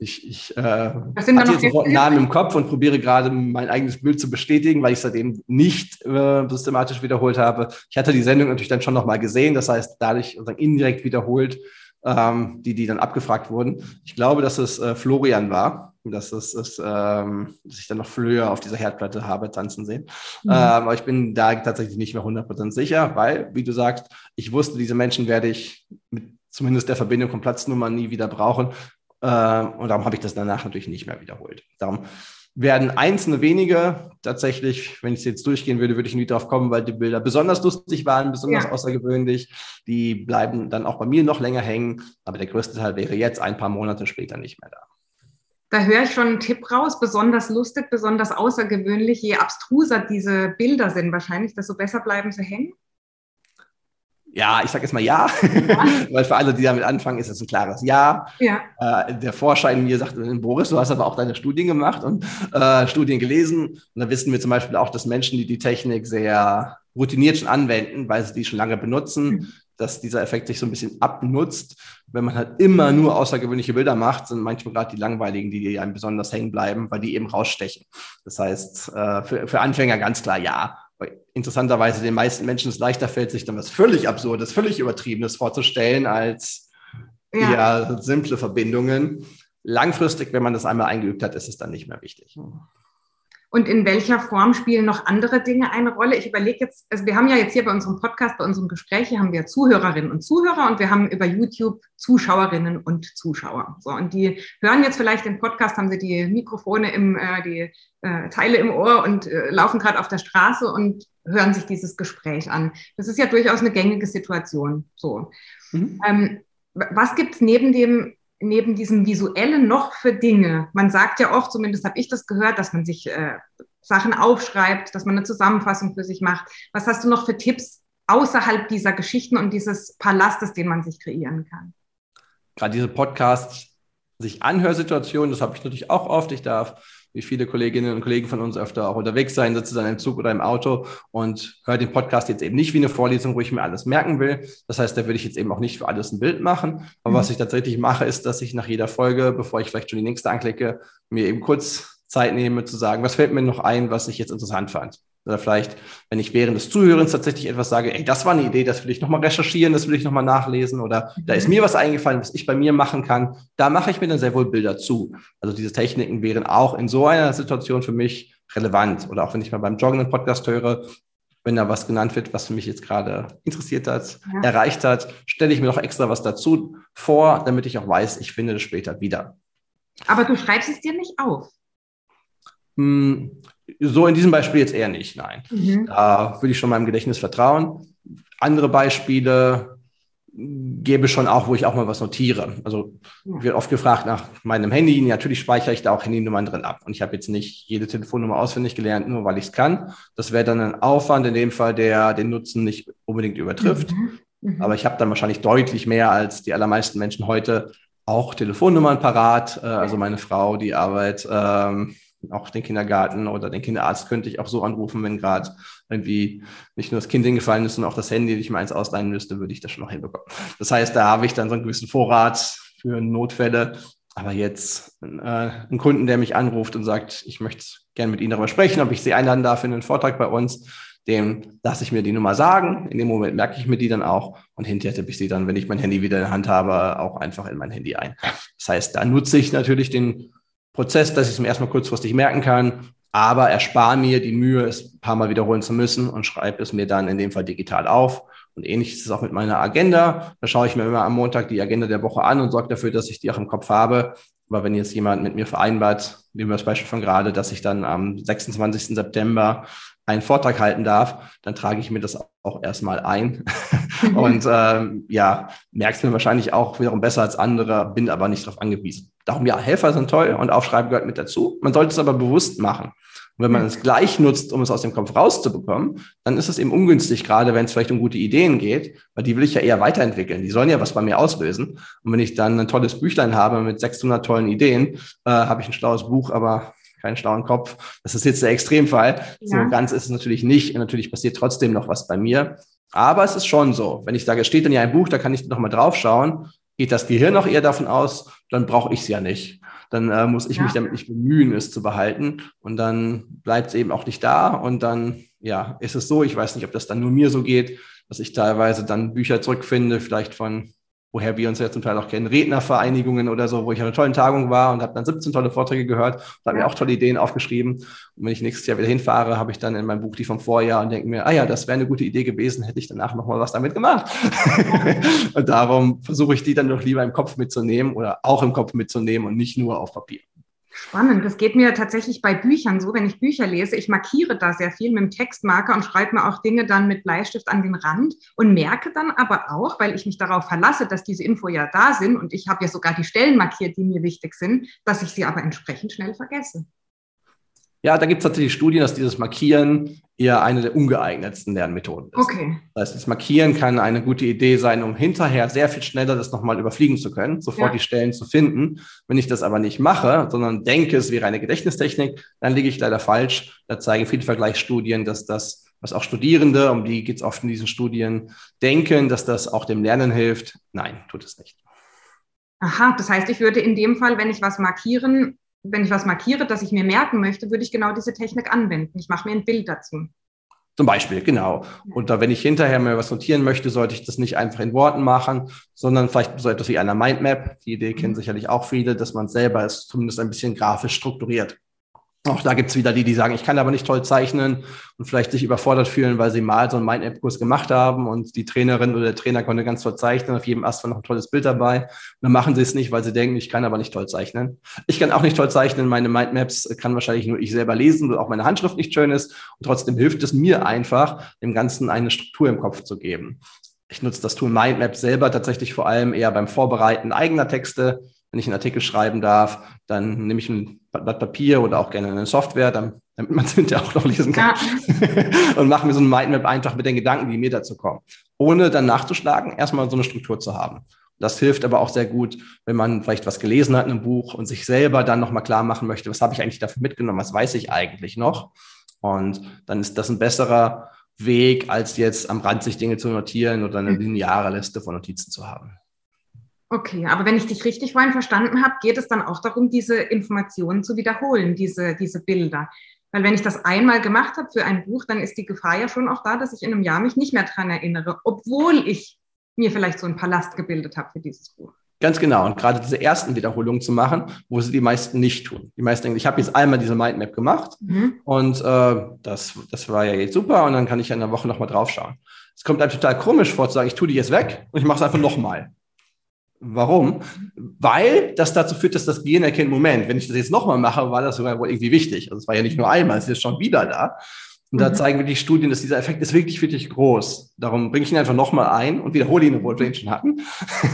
Ich, ich äh, noch jetzt sofort einen Hilfe- Namen im Kopf und probiere gerade mein eigenes Bild zu bestätigen, weil ich es seitdem nicht äh, systematisch wiederholt habe. Ich hatte die Sendung natürlich dann schon nochmal gesehen, das heißt dadurch indirekt wiederholt, ähm, die, die dann abgefragt wurden. Ich glaube, dass es äh, Florian war, dass, es, es, ähm, dass ich dann noch Flöhe auf dieser Herdplatte habe tanzen sehen. Mhm. Ähm, aber ich bin da tatsächlich nicht mehr 100% sicher, weil, wie du sagst, ich wusste, diese Menschen werde ich mit zumindest der Verbindung von Platznummer nie wieder brauchen. Ähm, und darum habe ich das danach natürlich nicht mehr wiederholt. Darum werden einzelne wenige tatsächlich, wenn ich es jetzt durchgehen würde, würde ich nie drauf kommen, weil die Bilder besonders lustig waren, besonders Ja. außergewöhnlich. Die bleiben dann auch bei mir noch länger hängen. Aber der größte Teil wäre jetzt ein paar Monate später nicht mehr da. Da höre ich schon einen Tipp raus, besonders lustig, besonders außergewöhnlich. Je abstruser diese Bilder sind wahrscheinlich, desto besser bleiben sie hängen. Ja, ich sage jetzt mal ja, (laughs) weil für alle, die damit anfangen, ist es ein klares Ja. Ja. Äh, der Forscher in mir sagt, Boris, du hast aber auch deine Studien gemacht und äh, Studien gelesen. Und da wissen wir zum Beispiel auch, dass Menschen, die die Technik sehr routiniert schon anwenden, weil sie die schon lange benutzen, Mhm. dass dieser Effekt sich so ein bisschen abnutzt. Wenn man halt immer nur außergewöhnliche Bilder macht, sind manchmal gerade die langweiligen, die dir einem besonders hängen bleiben, weil die eben rausstechen. Das heißt, äh, für, für Anfänger ganz klar ja. Interessanterweise den meisten Menschen es leichter fällt, sich dann was völlig Absurdes, völlig Übertriebenes vorzustellen, als ja. eher simple Verbindungen. Langfristig, wenn man das einmal eingeübt hat, ist es dann nicht mehr wichtig. Und in welcher Form spielen noch andere Dinge eine Rolle? Ich überlege jetzt, also wir haben ja jetzt hier bei unserem Podcast, bei unserem Gespräch, hier haben wir Zuhörerinnen und Zuhörer und wir haben über YouTube Zuschauerinnen und Zuschauer. So, und die hören jetzt vielleicht den Podcast, haben sie die Mikrofone im, äh, die äh, Teile im Ohr und äh, laufen gerade auf der Straße und hören sich dieses Gespräch an. Das ist ja durchaus eine gängige Situation. So. Mhm. Ähm, was gibt's neben dem neben diesem visuellen noch für Dinge? Man sagt ja oft, zumindest habe ich das gehört, dass man sich äh, Sachen aufschreibt, dass man eine Zusammenfassung für sich macht. Was hast du noch für Tipps außerhalb dieser Geschichten und dieses Palastes, den man sich kreieren kann? Gerade diese Podcasts, sich Anhörsituationen, das habe ich natürlich auch oft. Ich darf wie viele Kolleginnen und Kollegen von uns öfter auch unterwegs sein, dann im Zug oder im Auto und höre den Podcast jetzt eben nicht wie eine Vorlesung, wo ich mir alles merken will. Das heißt, da würde ich jetzt eben auch nicht für alles ein Bild machen. Aber mhm. was ich tatsächlich mache, ist, dass ich nach jeder Folge, bevor ich vielleicht schon die nächste anklicke, mir eben kurz Zeit nehme zu sagen, was fällt mir noch ein, was ich jetzt interessant fand. Oder vielleicht, wenn ich während des Zuhörens tatsächlich etwas sage, ey, das war eine Idee, das will ich nochmal recherchieren, das will ich nochmal nachlesen oder da ist mir was eingefallen, was ich bei mir machen kann, da mache ich mir dann sehr wohl Bilder zu. Also diese Techniken wären auch in so einer Situation für mich relevant. Oder auch wenn ich mal beim Joggen einen Podcast höre, wenn da was genannt wird, was mich jetzt gerade interessiert hat, ja. erreicht hat, stelle ich mir noch extra was dazu vor, damit ich auch weiß, ich finde das später wieder. Aber du schreibst es dir nicht auf. So in diesem Beispiel jetzt eher nicht, nein. Mhm. Da würde ich schon meinem Gedächtnis vertrauen. Andere Beispiele gäbe schon auch, wo ich auch mal was notiere. Also ja. wird oft gefragt nach meinem Handy. Natürlich speichere ich da auch Handynummern drin ab. Und ich habe jetzt nicht jede Telefonnummer auswendig gelernt, nur weil ich es kann. Das wäre dann ein Aufwand in dem Fall, der den Nutzen nicht unbedingt übertrifft. Mhm. Mhm. Aber ich habe dann wahrscheinlich deutlich mehr als die allermeisten Menschen heute auch Telefonnummern parat. Äh, also meine Frau, die Arbeit ähm, auch den Kindergarten oder den Kinderarzt könnte ich auch so anrufen, wenn gerade irgendwie nicht nur das Kind hingefallen ist, sondern auch das Handy, ich mir eins ausleihen müsste, würde ich das schon noch hinbekommen. Das heißt, da habe ich dann so einen gewissen Vorrat für Notfälle. Aber jetzt äh, ein Kunden, der mich anruft und sagt, ich möchte gerne mit Ihnen darüber sprechen, ob ich Sie einladen darf in einen Vortrag bei uns, dem lasse ich mir die Nummer sagen. In dem Moment merke ich mir die dann auch und hinterher tippe ich sie dann, wenn ich mein Handy wieder in der Hand habe, auch einfach in mein Handy ein. Das heißt, da nutze ich natürlich den Prozess, dass ich es mir erstmal kurzfristig merken kann, aber erspare mir die Mühe, es ein paar Mal wiederholen zu müssen und schreibe es mir dann in dem Fall digital auf. Und ähnlich ist es auch mit meiner Agenda. Da schaue ich mir immer am Montag die Agenda der Woche an und sorge dafür, dass ich die auch im Kopf habe. Aber wenn jetzt jemand mit mir vereinbart, nehmen wir das Beispiel von gerade, dass ich dann am 26. September einen Vortrag halten darf, dann trage ich mir das auch erstmal ein. (laughs) und ähm, ja, merkst mir wahrscheinlich auch wiederum besser als andere, bin aber nicht darauf angewiesen. Darum ja, Helfer sind toll und Aufschreiben gehört mit dazu. Man sollte es aber bewusst machen. Und wenn man es gleich nutzt, um es aus dem Kopf rauszubekommen, dann ist es eben ungünstig, gerade wenn es vielleicht um gute Ideen geht, weil die will ich ja eher weiterentwickeln. Die sollen ja was bei mir auslösen. Und wenn ich dann ein tolles Büchlein habe mit 600 tollen Ideen, äh, habe ich ein schlaues Buch, aber keinen schlauen Kopf. Das ist jetzt der Extremfall. Ja. So ganz ist es natürlich nicht. Und natürlich passiert trotzdem noch was bei mir. Aber es ist schon so. Wenn ich sage, es steht dann ja ein Buch, da kann ich noch mal drauf schauen. Geht das Gehirn noch eher davon aus, dann brauche ich es ja nicht. Dann äh, muss ich ja. mich damit nicht bemühen, es zu behalten. Und dann bleibt es eben auch nicht da. Und dann, ja, ist es so. Ich weiß nicht, ob das dann nur mir so geht, dass ich teilweise dann Bücher zurückfinde, vielleicht von woher wir uns ja zum Teil auch kennen, Rednervereinigungen oder so, wo ich an einer tollen Tagung war und habe dann 17 tolle Vorträge gehört und habe mir auch tolle Ideen aufgeschrieben. Und wenn ich nächstes Jahr wieder hinfahre, habe ich dann in meinem Buch die vom Vorjahr und denke mir, ah ja, das wäre eine gute Idee gewesen, hätte ich danach nochmal was damit gemacht. (laughs) und darum versuche ich die dann doch lieber im Kopf mitzunehmen oder auch im Kopf mitzunehmen und nicht nur auf Papier. Spannend. Das geht mir tatsächlich bei Büchern so, wenn ich Bücher lese. Ich markiere da sehr viel mit dem Textmarker und schreibe mir auch Dinge dann mit Bleistift an den Rand und merke dann aber auch, weil ich mich darauf verlasse, dass diese Info ja da sind und ich habe ja sogar die Stellen markiert, die mir wichtig sind, dass ich sie aber entsprechend schnell vergesse. Ja, da gibt es tatsächlich Studien, dass dieses Markieren eher eine der ungeeignetsten Lernmethoden ist. Okay. Das heißt, das Markieren kann eine gute Idee sein, um hinterher sehr viel schneller das nochmal überfliegen zu können, sofort ja. die Stellen zu finden. Wenn ich das aber nicht mache, sondern denke, es wäre eine Gedächtnistechnik, dann liege ich leider falsch. Da zeigen viele Vergleichsstudien, dass das, was auch Studierende, um die geht es oft in diesen Studien, denken, dass das auch dem Lernen hilft. Nein, tut es nicht. Aha, das heißt, ich würde in dem Fall, wenn ich was markieren wenn ich was markiere, das ich mir merken möchte, würde ich genau diese Technik anwenden. Ich mache mir ein Bild dazu. Zum Beispiel, genau. Und da, wenn ich hinterher mir was notieren möchte, sollte ich das nicht einfach in Worten machen, sondern vielleicht so etwas wie einer Mindmap. Die Idee kennen mhm. sicherlich auch viele, dass man selber es zumindest ein bisschen grafisch strukturiert. Auch da gibt's wieder die, die sagen, ich kann aber nicht toll zeichnen und vielleicht sich überfordert fühlen, weil sie mal so einen Mind-App-Kurs gemacht haben und die Trainerin oder der Trainer konnte ganz toll zeichnen, auf jedem Ast war noch ein tolles Bild dabei. Und dann machen sie es nicht, weil sie denken, ich kann aber nicht toll zeichnen. Ich kann auch nicht toll zeichnen, meine Mindmaps kann wahrscheinlich nur ich selber lesen, weil auch meine Handschrift nicht schön ist und trotzdem hilft es mir einfach, dem Ganzen eine Struktur im Kopf zu geben. Ich nutze das Tool Mindmap selber tatsächlich vor allem eher beim Vorbereiten eigener Texte, wenn ich einen Artikel schreiben darf, dann nehme ich ein Blatt Papier oder auch gerne eine Software, damit man (laughs) es hinterher auch noch lesen kann. Ja. (laughs) und mache mir so ein Mindmap einfach mit den Gedanken, die mir dazu kommen. Ohne dann nachzuschlagen, erstmal so eine Struktur zu haben. Das hilft aber auch sehr gut, wenn man vielleicht was gelesen hat in einem Buch und sich selber dann nochmal klar machen möchte, was habe ich eigentlich dafür mitgenommen, was weiß ich eigentlich noch. Und dann ist das ein besserer Weg, als jetzt am Rand sich Dinge zu notieren oder eine lineare Liste von Notizen zu haben. Okay, aber wenn ich dich richtig vorhin verstanden habe, geht es dann auch darum, diese Informationen zu wiederholen, diese, diese Bilder. Weil wenn ich das einmal gemacht habe für ein Buch, dann ist die Gefahr ja schon auch da, dass ich in einem Jahr mich nicht mehr dran erinnere, obwohl ich mir vielleicht so einen Palast gebildet habe für dieses Buch. Ganz genau. Und gerade diese ersten Wiederholungen zu machen, wo sie die meisten nicht tun. Die meisten denken, ich habe jetzt einmal diese Mindmap gemacht mhm. und äh, das, das war ja jetzt super und dann kann ich ja in einer Woche nochmal draufschauen. Es kommt einem total komisch vor zu sagen, ich tue die jetzt weg und ich mache es einfach nochmal. Warum? Weil das dazu führt, dass das Gehirn erkennt, Moment, wenn ich das jetzt nochmal mache, war das sogar wohl irgendwie wichtig. Also es war ja nicht nur einmal, es ist schon wieder da. Und da mhm. zeigen wirklich Studien, dass dieser Effekt ist wirklich, wirklich groß. Darum bringe ich ihn einfach nochmal ein und wiederhole ihn, obwohl wir ihn schon hatten.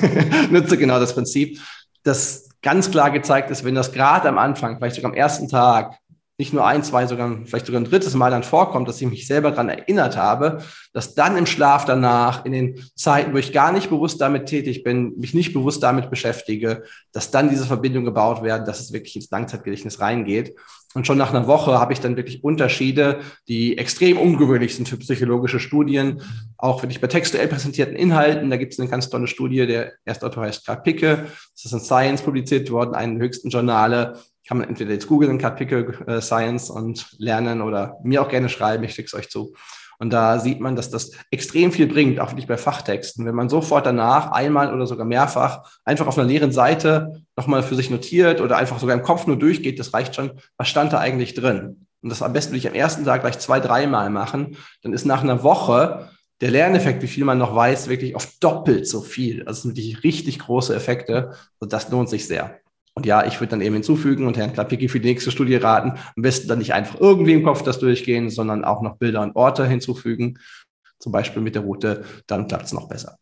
(laughs) Nutze genau das Prinzip, dass ganz klar gezeigt ist, wenn das gerade am Anfang, vielleicht sogar am ersten Tag, nicht nur ein, zwei, sogar vielleicht sogar ein drittes Mal dann vorkommt, dass ich mich selber daran erinnert habe, dass dann im Schlaf danach, in den Zeiten, wo ich gar nicht bewusst damit tätig bin, mich nicht bewusst damit beschäftige, dass dann diese Verbindungen gebaut werden, dass es wirklich ins Langzeitgedächtnis reingeht. Und schon nach einer Woche habe ich dann wirklich Unterschiede, die extrem ungewöhnlich sind für psychologische Studien. Auch wenn ich bei textuell präsentierten Inhalten, da gibt es eine ganz tolle Studie, der erste Autor heißt Karl Picke, das ist in Science publiziert worden, einen höchsten Journale, kann man entweder jetzt googeln, Kapitel äh, Science und lernen oder mir auch gerne schreiben, ich schicke es euch zu. Und da sieht man, dass das extrem viel bringt, auch nicht bei Fachtexten. Wenn man sofort danach einmal oder sogar mehrfach einfach auf einer leeren Seite nochmal für sich notiert oder einfach sogar im Kopf nur durchgeht, das reicht schon. Was stand da eigentlich drin? Und das am besten würde ich am ersten Tag gleich zwei, dreimal machen. Dann ist nach einer Woche der Lerneffekt, wie viel man noch weiß, wirklich auf doppelt so viel. Also das sind wirklich richtig große Effekte. Und das lohnt sich sehr. Und ja, ich würde dann eben hinzufügen und Herrn Klapicki für die nächste Studie raten, am besten dann nicht einfach irgendwie im Kopf das durchgehen, sondern auch noch Bilder und Orte hinzufügen, zum Beispiel mit der Route, dann klappt es noch besser.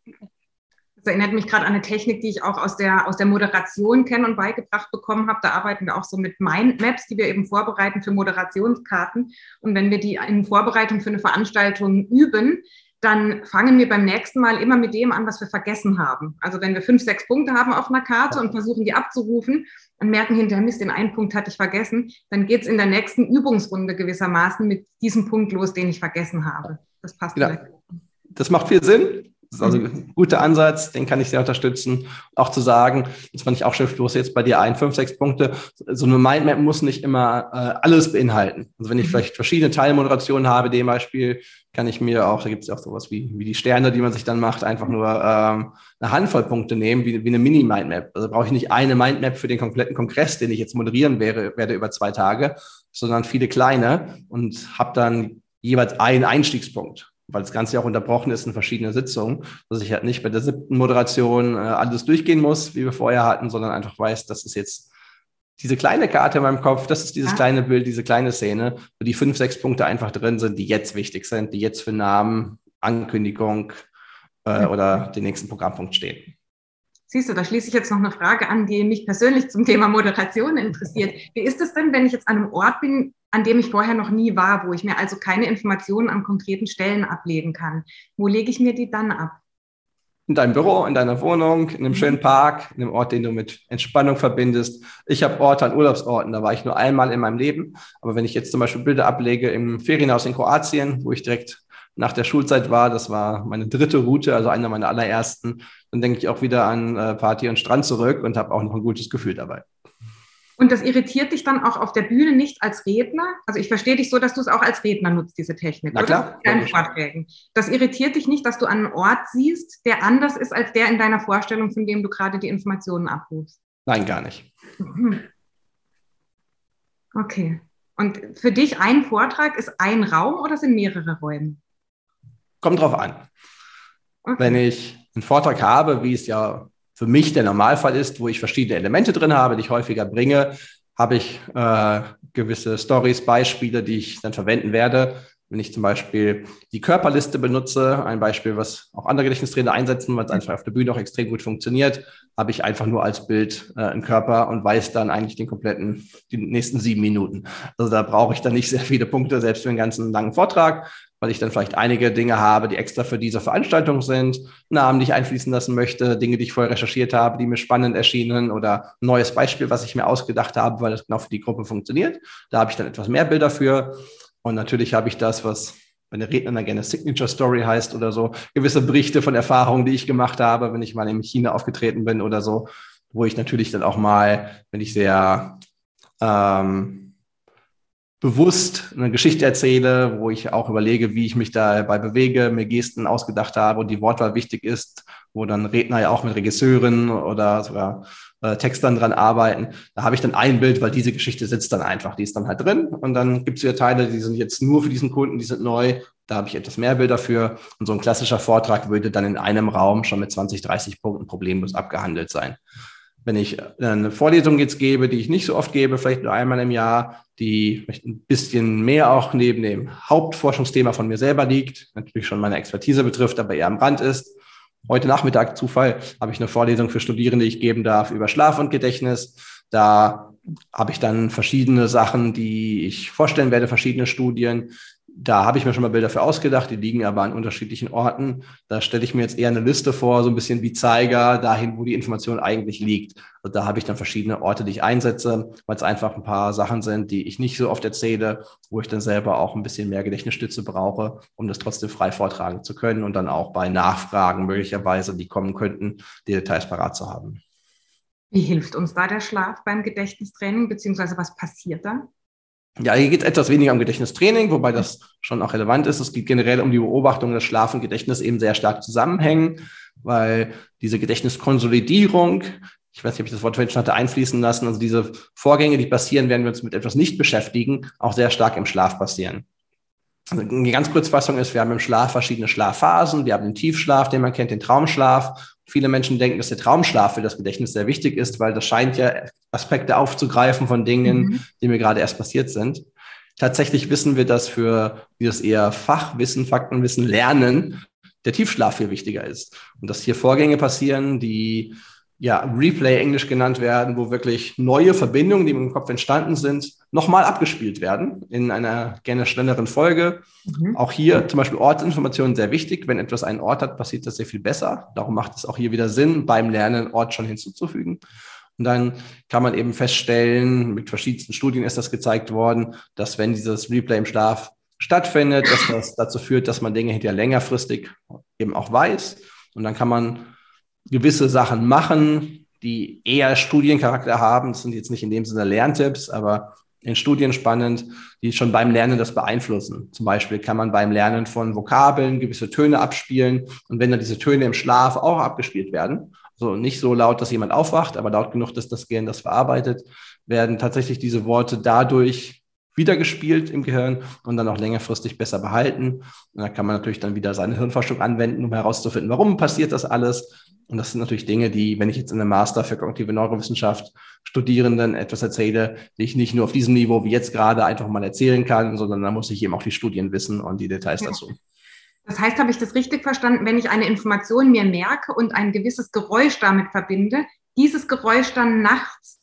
Das erinnert mich gerade an eine Technik, die ich auch aus der, aus der Moderation kenne und beigebracht bekommen habe. Da arbeiten wir auch so mit Mindmaps, die wir eben vorbereiten für Moderationskarten. Und wenn wir die in Vorbereitung für eine Veranstaltung üben, dann fangen wir beim nächsten Mal immer mit dem an, was wir vergessen haben. Also wenn wir fünf, sechs Punkte haben auf einer Karte und versuchen, die abzurufen und merken hinterher, Mist, den einen Punkt hatte ich vergessen, dann geht es in der nächsten Übungsrunde gewissermaßen mit diesem Punkt los, den ich vergessen habe. Das passt ja. Das macht viel Sinn. Das ist also mhm. ein guter Ansatz, den kann ich sehr unterstützen. Auch zu sagen, das fand ich auch schriftlos jetzt bei dir ein, fünf, sechs Punkte. So eine Mindmap muss nicht immer äh, alles beinhalten. Also wenn ich mhm. vielleicht verschiedene Teilmoderationen habe, dem Beispiel, kann ich mir auch, da gibt es ja auch sowas wie, wie die Sterne, die man sich dann macht, einfach nur ähm, eine Handvoll Punkte nehmen, wie, wie eine Mini-Mindmap. Also brauche ich nicht eine Mindmap für den kompletten Kongress, den ich jetzt moderieren wäre, werde über zwei Tage, sondern viele kleine und habe dann jeweils einen Einstiegspunkt weil das Ganze ja auch unterbrochen ist in verschiedene Sitzungen, dass ich halt nicht bei der siebten Moderation äh, alles durchgehen muss, wie wir vorher hatten, sondern einfach weiß, das ist jetzt diese kleine Karte in meinem Kopf, das ist dieses ja. kleine Bild, diese kleine Szene, wo die fünf, sechs Punkte einfach drin sind, die jetzt wichtig sind, die jetzt für Namen, Ankündigung äh, oder den nächsten Programmpunkt stehen. Siehst du, da schließe ich jetzt noch eine Frage an, die mich persönlich zum Thema Moderation interessiert. Wie ist es denn, wenn ich jetzt an einem Ort bin, an dem ich vorher noch nie war, wo ich mir also keine Informationen an konkreten Stellen ablegen kann? Wo lege ich mir die dann ab? In deinem Büro, in deiner Wohnung, in einem schönen Park, in einem Ort, den du mit Entspannung verbindest. Ich habe Orte an Urlaubsorten, da war ich nur einmal in meinem Leben. Aber wenn ich jetzt zum Beispiel Bilder ablege im Ferienhaus in Kroatien, wo ich direkt nach der Schulzeit war. Das war meine dritte Route, also eine meiner allerersten. Dann denke ich auch wieder an äh, Party und Strand zurück und habe auch noch ein gutes Gefühl dabei. Und das irritiert dich dann auch auf der Bühne nicht als Redner? Also ich verstehe dich so, dass du es auch als Redner nutzt, diese Technik. Na klar. Deinen Vorträgen. Das irritiert dich nicht, dass du einen Ort siehst, der anders ist als der in deiner Vorstellung, von dem du gerade die Informationen abrufst? Nein, gar nicht. Mhm. Okay. Und für dich ein Vortrag ist ein Raum oder sind mehrere Räume? Kommt drauf an. Okay. Wenn ich einen Vortrag habe, wie es ja für mich der Normalfall ist, wo ich verschiedene Elemente drin habe, die ich häufiger bringe, habe ich äh, gewisse Stories, Beispiele, die ich dann verwenden werde. Wenn ich zum Beispiel die Körperliste benutze, ein Beispiel, was auch andere Gedächtnistrainer einsetzen, weil es einfach auf der Bühne auch extrem gut funktioniert, habe ich einfach nur als Bild äh, einen Körper und weiß dann eigentlich den kompletten, die nächsten sieben Minuten. Also da brauche ich dann nicht sehr viele Punkte, selbst für einen ganzen langen Vortrag, weil ich dann vielleicht einige Dinge habe, die extra für diese Veranstaltung sind, Namen, die ich einfließen lassen möchte, Dinge, die ich vorher recherchiert habe, die mir spannend erschienen oder ein neues Beispiel, was ich mir ausgedacht habe, weil das genau für die Gruppe funktioniert. Da habe ich dann etwas mehr Bilder für. Und natürlich habe ich das, was wenn der Redner dann gerne Signature Story heißt oder so, gewisse Berichte von Erfahrungen, die ich gemacht habe, wenn ich mal in China aufgetreten bin oder so, wo ich natürlich dann auch mal, wenn ich sehr ähm, bewusst eine Geschichte erzähle, wo ich auch überlege, wie ich mich dabei bewege, mir Gesten ausgedacht habe und die Wortwahl wichtig ist, wo dann Redner ja auch mit Regisseuren oder sogar äh, Textern dran arbeiten. Da habe ich dann ein Bild, weil diese Geschichte sitzt dann einfach. Die ist dann halt drin. Und dann gibt es wieder Teile, die sind jetzt nur für diesen Kunden, die sind neu. Da habe ich etwas mehr Bilder für. Und so ein klassischer Vortrag würde dann in einem Raum schon mit 20, 30 Punkten problemlos abgehandelt sein. Wenn ich eine Vorlesung jetzt gebe, die ich nicht so oft gebe, vielleicht nur einmal im Jahr, die vielleicht ein bisschen mehr auch neben dem Hauptforschungsthema von mir selber liegt, natürlich schon meine Expertise betrifft, aber eher am Rand ist, Heute Nachmittag, Zufall, habe ich eine Vorlesung für Studierende, die ich geben darf über Schlaf und Gedächtnis. Da habe ich dann verschiedene Sachen, die ich vorstellen werde, verschiedene Studien. Da habe ich mir schon mal Bilder für ausgedacht, die liegen aber an unterschiedlichen Orten. Da stelle ich mir jetzt eher eine Liste vor, so ein bisschen wie Zeiger, dahin, wo die Information eigentlich liegt. Und da habe ich dann verschiedene Orte, die ich einsetze, weil es einfach ein paar Sachen sind, die ich nicht so oft erzähle, wo ich dann selber auch ein bisschen mehr Gedächtnisstütze brauche, um das trotzdem frei vortragen zu können und dann auch bei Nachfragen möglicherweise, die kommen könnten, die Details parat zu haben. Wie hilft uns da der Schlaf beim Gedächtnistraining, beziehungsweise was passiert da? Ja, hier geht es etwas weniger um Gedächtnistraining, wobei das schon auch relevant ist. Es geht generell um die Beobachtung, dass Schlaf und Gedächtnis eben sehr stark zusammenhängen, weil diese Gedächtniskonsolidierung, ich weiß nicht, ob ich das Wort schon hatte einfließen lassen, also diese Vorgänge, die passieren, wenn wir uns mit etwas nicht beschäftigen, auch sehr stark im Schlaf passieren. Also die ganz Kurzfassung ist, wir haben im Schlaf verschiedene Schlafphasen. Wir haben den Tiefschlaf, den man kennt, den Traumschlaf. Viele Menschen denken, dass der Traumschlaf für das Gedächtnis sehr wichtig ist, weil das scheint ja Aspekte aufzugreifen von Dingen, mhm. die mir gerade erst passiert sind. Tatsächlich wissen wir, dass für dieses eher Fachwissen, Faktenwissen, Lernen der Tiefschlaf viel wichtiger ist. Und dass hier Vorgänge passieren, die ja, Replay Englisch genannt werden, wo wirklich neue Verbindungen, die im Kopf entstanden sind, nochmal abgespielt werden in einer gerne schnelleren Folge. Mhm. Auch hier zum Beispiel Ortsinformationen sehr wichtig. Wenn etwas einen Ort hat, passiert das sehr viel besser. Darum macht es auch hier wieder Sinn, beim Lernen Ort schon hinzuzufügen. Und dann kann man eben feststellen, mit verschiedensten Studien ist das gezeigt worden, dass wenn dieses Replay im Schlaf stattfindet, dass das dazu führt, dass man Dinge hinterher längerfristig eben auch weiß. Und dann kann man gewisse Sachen machen, die eher Studiencharakter haben. Das sind jetzt nicht in dem Sinne Lerntipps, aber in Studien spannend, die schon beim Lernen das beeinflussen. Zum Beispiel kann man beim Lernen von Vokabeln gewisse Töne abspielen und wenn dann diese Töne im Schlaf auch abgespielt werden, also nicht so laut, dass jemand aufwacht, aber laut genug, dass das Gehirn das verarbeitet, werden tatsächlich diese Worte dadurch wiedergespielt im Gehirn und dann auch längerfristig besser behalten. Und da kann man natürlich dann wieder seine Hirnforschung anwenden, um herauszufinden, warum passiert das alles und das sind natürlich Dinge, die, wenn ich jetzt in einem Master für kognitive Neurowissenschaft Studierenden etwas erzähle, die ich nicht nur auf diesem Niveau wie jetzt gerade einfach mal erzählen kann, sondern da muss ich eben auch die Studien wissen und die Details dazu. Das heißt, habe ich das richtig verstanden, wenn ich eine Information mir merke und ein gewisses Geräusch damit verbinde, dieses Geräusch dann nachts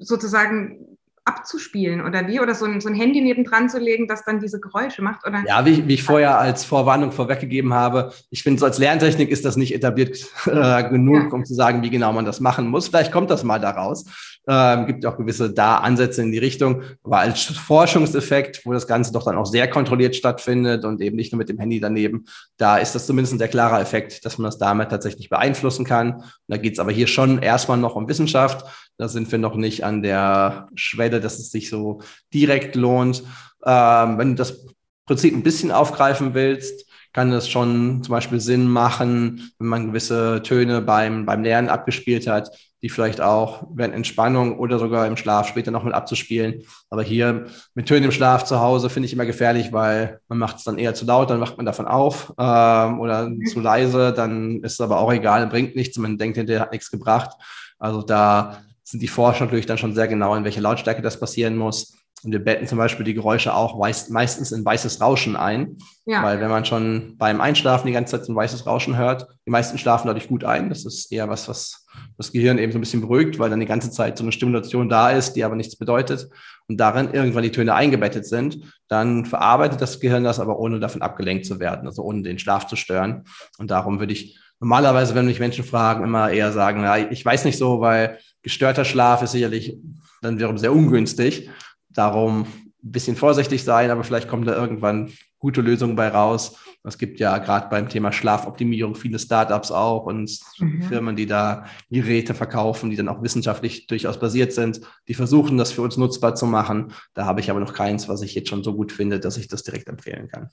sozusagen abzuspielen oder wie? Oder so ein, so ein Handy nebendran zu legen, das dann diese Geräusche macht? Oder? Ja, wie, wie ich vorher als Vorwarnung vorweggegeben habe, ich finde, so als Lerntechnik ist das nicht etabliert äh, genug, ja. um zu sagen, wie genau man das machen muss. Vielleicht kommt das mal daraus. Ähm, gibt auch gewisse da Ansätze in die Richtung. Aber als Forschungseffekt, wo das Ganze doch dann auch sehr kontrolliert stattfindet und eben nicht nur mit dem Handy daneben, da ist das zumindest ein sehr klarer Effekt, dass man das damit tatsächlich beeinflussen kann. Und da geht es aber hier schon erstmal noch um Wissenschaft. Da sind wir noch nicht an der Schwelle, dass es sich so direkt lohnt. Ähm, wenn du das Prinzip ein bisschen aufgreifen willst, kann es schon zum Beispiel Sinn machen, wenn man gewisse Töne beim, beim Lernen abgespielt hat, die vielleicht auch während Entspannung oder sogar im Schlaf später nochmal abzuspielen. Aber hier mit Tönen im Schlaf zu Hause finde ich immer gefährlich, weil man macht es dann eher zu laut, dann wacht man davon auf ähm, oder mhm. zu leise, dann ist es aber auch egal, bringt nichts, man denkt, der hat nichts gebracht. Also da sind die Forscher natürlich dann schon sehr genau, in welche Lautstärke das passieren muss. Und wir betten zum Beispiel die Geräusche auch meistens in weißes Rauschen ein. Ja. Weil wenn man schon beim Einschlafen die ganze Zeit so ein weißes Rauschen hört, die meisten schlafen dadurch gut ein. Das ist eher was, was das Gehirn eben so ein bisschen beruhigt, weil dann die ganze Zeit so eine Stimulation da ist, die aber nichts bedeutet. Und darin irgendwann die Töne eingebettet sind, dann verarbeitet das Gehirn das aber ohne davon abgelenkt zu werden, also ohne den Schlaf zu stören. Und darum würde ich normalerweise, wenn mich Menschen fragen, immer eher sagen, ja, ich weiß nicht so, weil gestörter Schlaf ist sicherlich dann wiederum sehr ungünstig. Darum ein bisschen vorsichtig sein, aber vielleicht kommen da irgendwann gute Lösungen bei raus. Es gibt ja gerade beim Thema Schlafoptimierung viele Startups auch und mhm. Firmen, die da Geräte verkaufen, die dann auch wissenschaftlich durchaus basiert sind, die versuchen, das für uns nutzbar zu machen. Da habe ich aber noch keins, was ich jetzt schon so gut finde, dass ich das direkt empfehlen kann.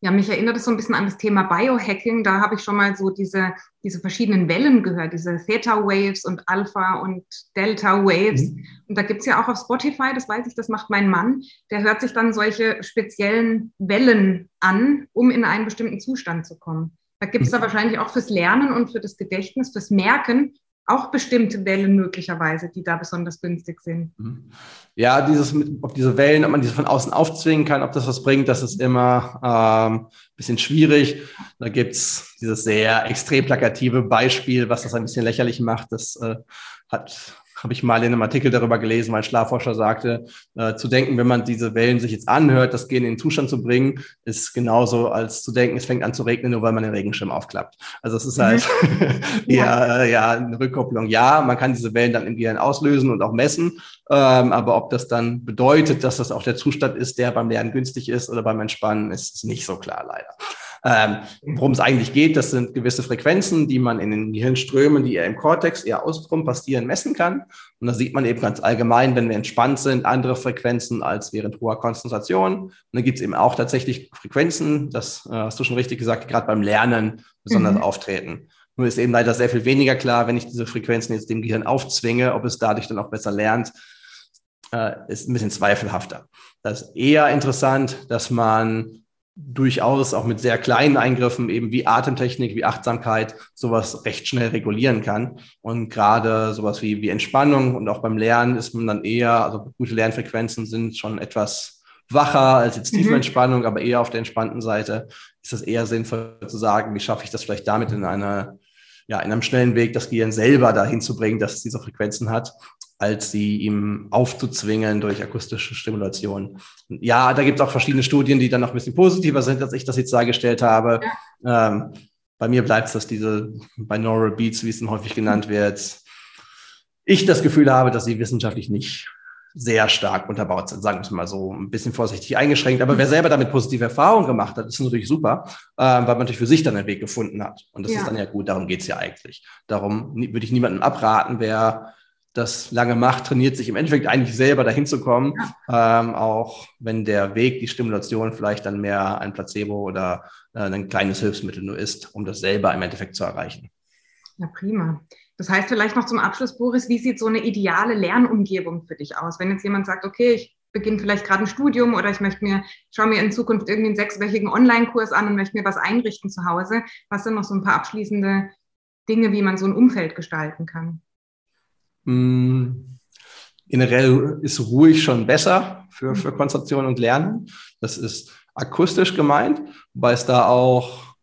Ja, mich erinnert es so ein bisschen an das Thema Biohacking. Da habe ich schon mal so diese, diese verschiedenen Wellen gehört, diese Theta-Waves und Alpha- und Delta-Waves. Mhm. Und da gibt es ja auch auf Spotify, das weiß ich, das macht mein Mann, der hört sich dann solche speziellen Wellen an, um in einen bestimmten Zustand zu kommen. Da gibt es da mhm. wahrscheinlich auch fürs Lernen und für das Gedächtnis, fürs Merken auch bestimmte Wellen möglicherweise, die da besonders günstig sind. Mhm. Ja, dieses, ob diese Wellen, ob man diese von außen aufzwingen kann, ob das was bringt, das ist immer ähm, bisschen schwierig. Da gibt's dieses sehr extrem plakative Beispiel, was das ein bisschen lächerlich macht. Das äh, hat habe ich mal in einem Artikel darüber gelesen, mein Schlafforscher sagte, äh, zu denken, wenn man diese Wellen sich jetzt anhört, das Gehen in den Zustand zu bringen, ist genauso als zu denken, es fängt an zu regnen, nur weil man den Regenschirm aufklappt. Also es ist halt (laughs) mhm. ja, äh, ja eine Rückkopplung. Ja, man kann diese Wellen dann im Gehirn auslösen und auch messen, ähm, aber ob das dann bedeutet, dass das auch der Zustand ist, der beim Lernen günstig ist oder beim Entspannen, ist nicht so klar leider. Ähm, Worum es eigentlich geht, das sind gewisse Frequenzen, die man in den Gehirnströmen, die eher im Kortex, eher außenrum passieren, messen kann. Und da sieht man eben ganz allgemein, wenn wir entspannt sind, andere Frequenzen als während hoher Konzentration. Und dann gibt es eben auch tatsächlich Frequenzen, das äh, hast du schon richtig gesagt, die gerade beim Lernen besonders mhm. auftreten. Nur ist eben leider sehr viel weniger klar, wenn ich diese Frequenzen jetzt dem Gehirn aufzwinge, ob es dadurch dann auch besser lernt, äh, ist ein bisschen zweifelhafter. Das ist eher interessant, dass man durchaus auch mit sehr kleinen Eingriffen, eben wie Atemtechnik, wie Achtsamkeit, sowas recht schnell regulieren kann. Und gerade sowas wie, wie Entspannung und auch beim Lernen ist man dann eher, also gute Lernfrequenzen sind schon etwas wacher als jetzt tiefe mhm. Entspannung, aber eher auf der entspannten Seite ist es eher sinnvoll zu sagen, wie schaffe ich das vielleicht damit in einer ja, in einem schnellen Weg das Gehirn selber dahin zu bringen, dass es diese Frequenzen hat, als sie ihm aufzuzwingen durch akustische Stimulation. Ja, da gibt es auch verschiedene Studien, die dann noch ein bisschen positiver sind, als ich das jetzt dargestellt habe. Ja. Ähm, bei mir bleibt es, dass diese Binaural Beats, wie es dann häufig genannt wird, ich das Gefühl habe, dass sie wissenschaftlich nicht sehr stark unterbaut sind, sagen wir es mal so, ein bisschen vorsichtig eingeschränkt. Aber wer selber damit positive Erfahrungen gemacht hat, ist natürlich super, äh, weil man natürlich für sich dann einen Weg gefunden hat. Und das ja. ist dann ja gut, darum geht es ja eigentlich. Darum würde ich niemandem abraten, wer das lange macht, trainiert sich im Endeffekt eigentlich selber dahin zu kommen, ja. ähm, auch wenn der Weg, die Stimulation vielleicht dann mehr ein Placebo oder äh, ein kleines Hilfsmittel nur ist, um das selber im Endeffekt zu erreichen. Ja, prima. Das heißt vielleicht noch zum Abschluss, Boris, wie sieht so eine ideale Lernumgebung für dich aus? Wenn jetzt jemand sagt, okay, ich beginne vielleicht gerade ein Studium oder ich möchte mir, schaue mir in Zukunft irgendwie einen sechswöchigen Online-Kurs an und möchte mir was einrichten zu Hause. Was sind noch so ein paar abschließende Dinge, wie man so ein Umfeld gestalten kann? Hm, generell ist ruhig schon besser für, für Konzentration und Lernen. Das ist akustisch gemeint, wobei es da auch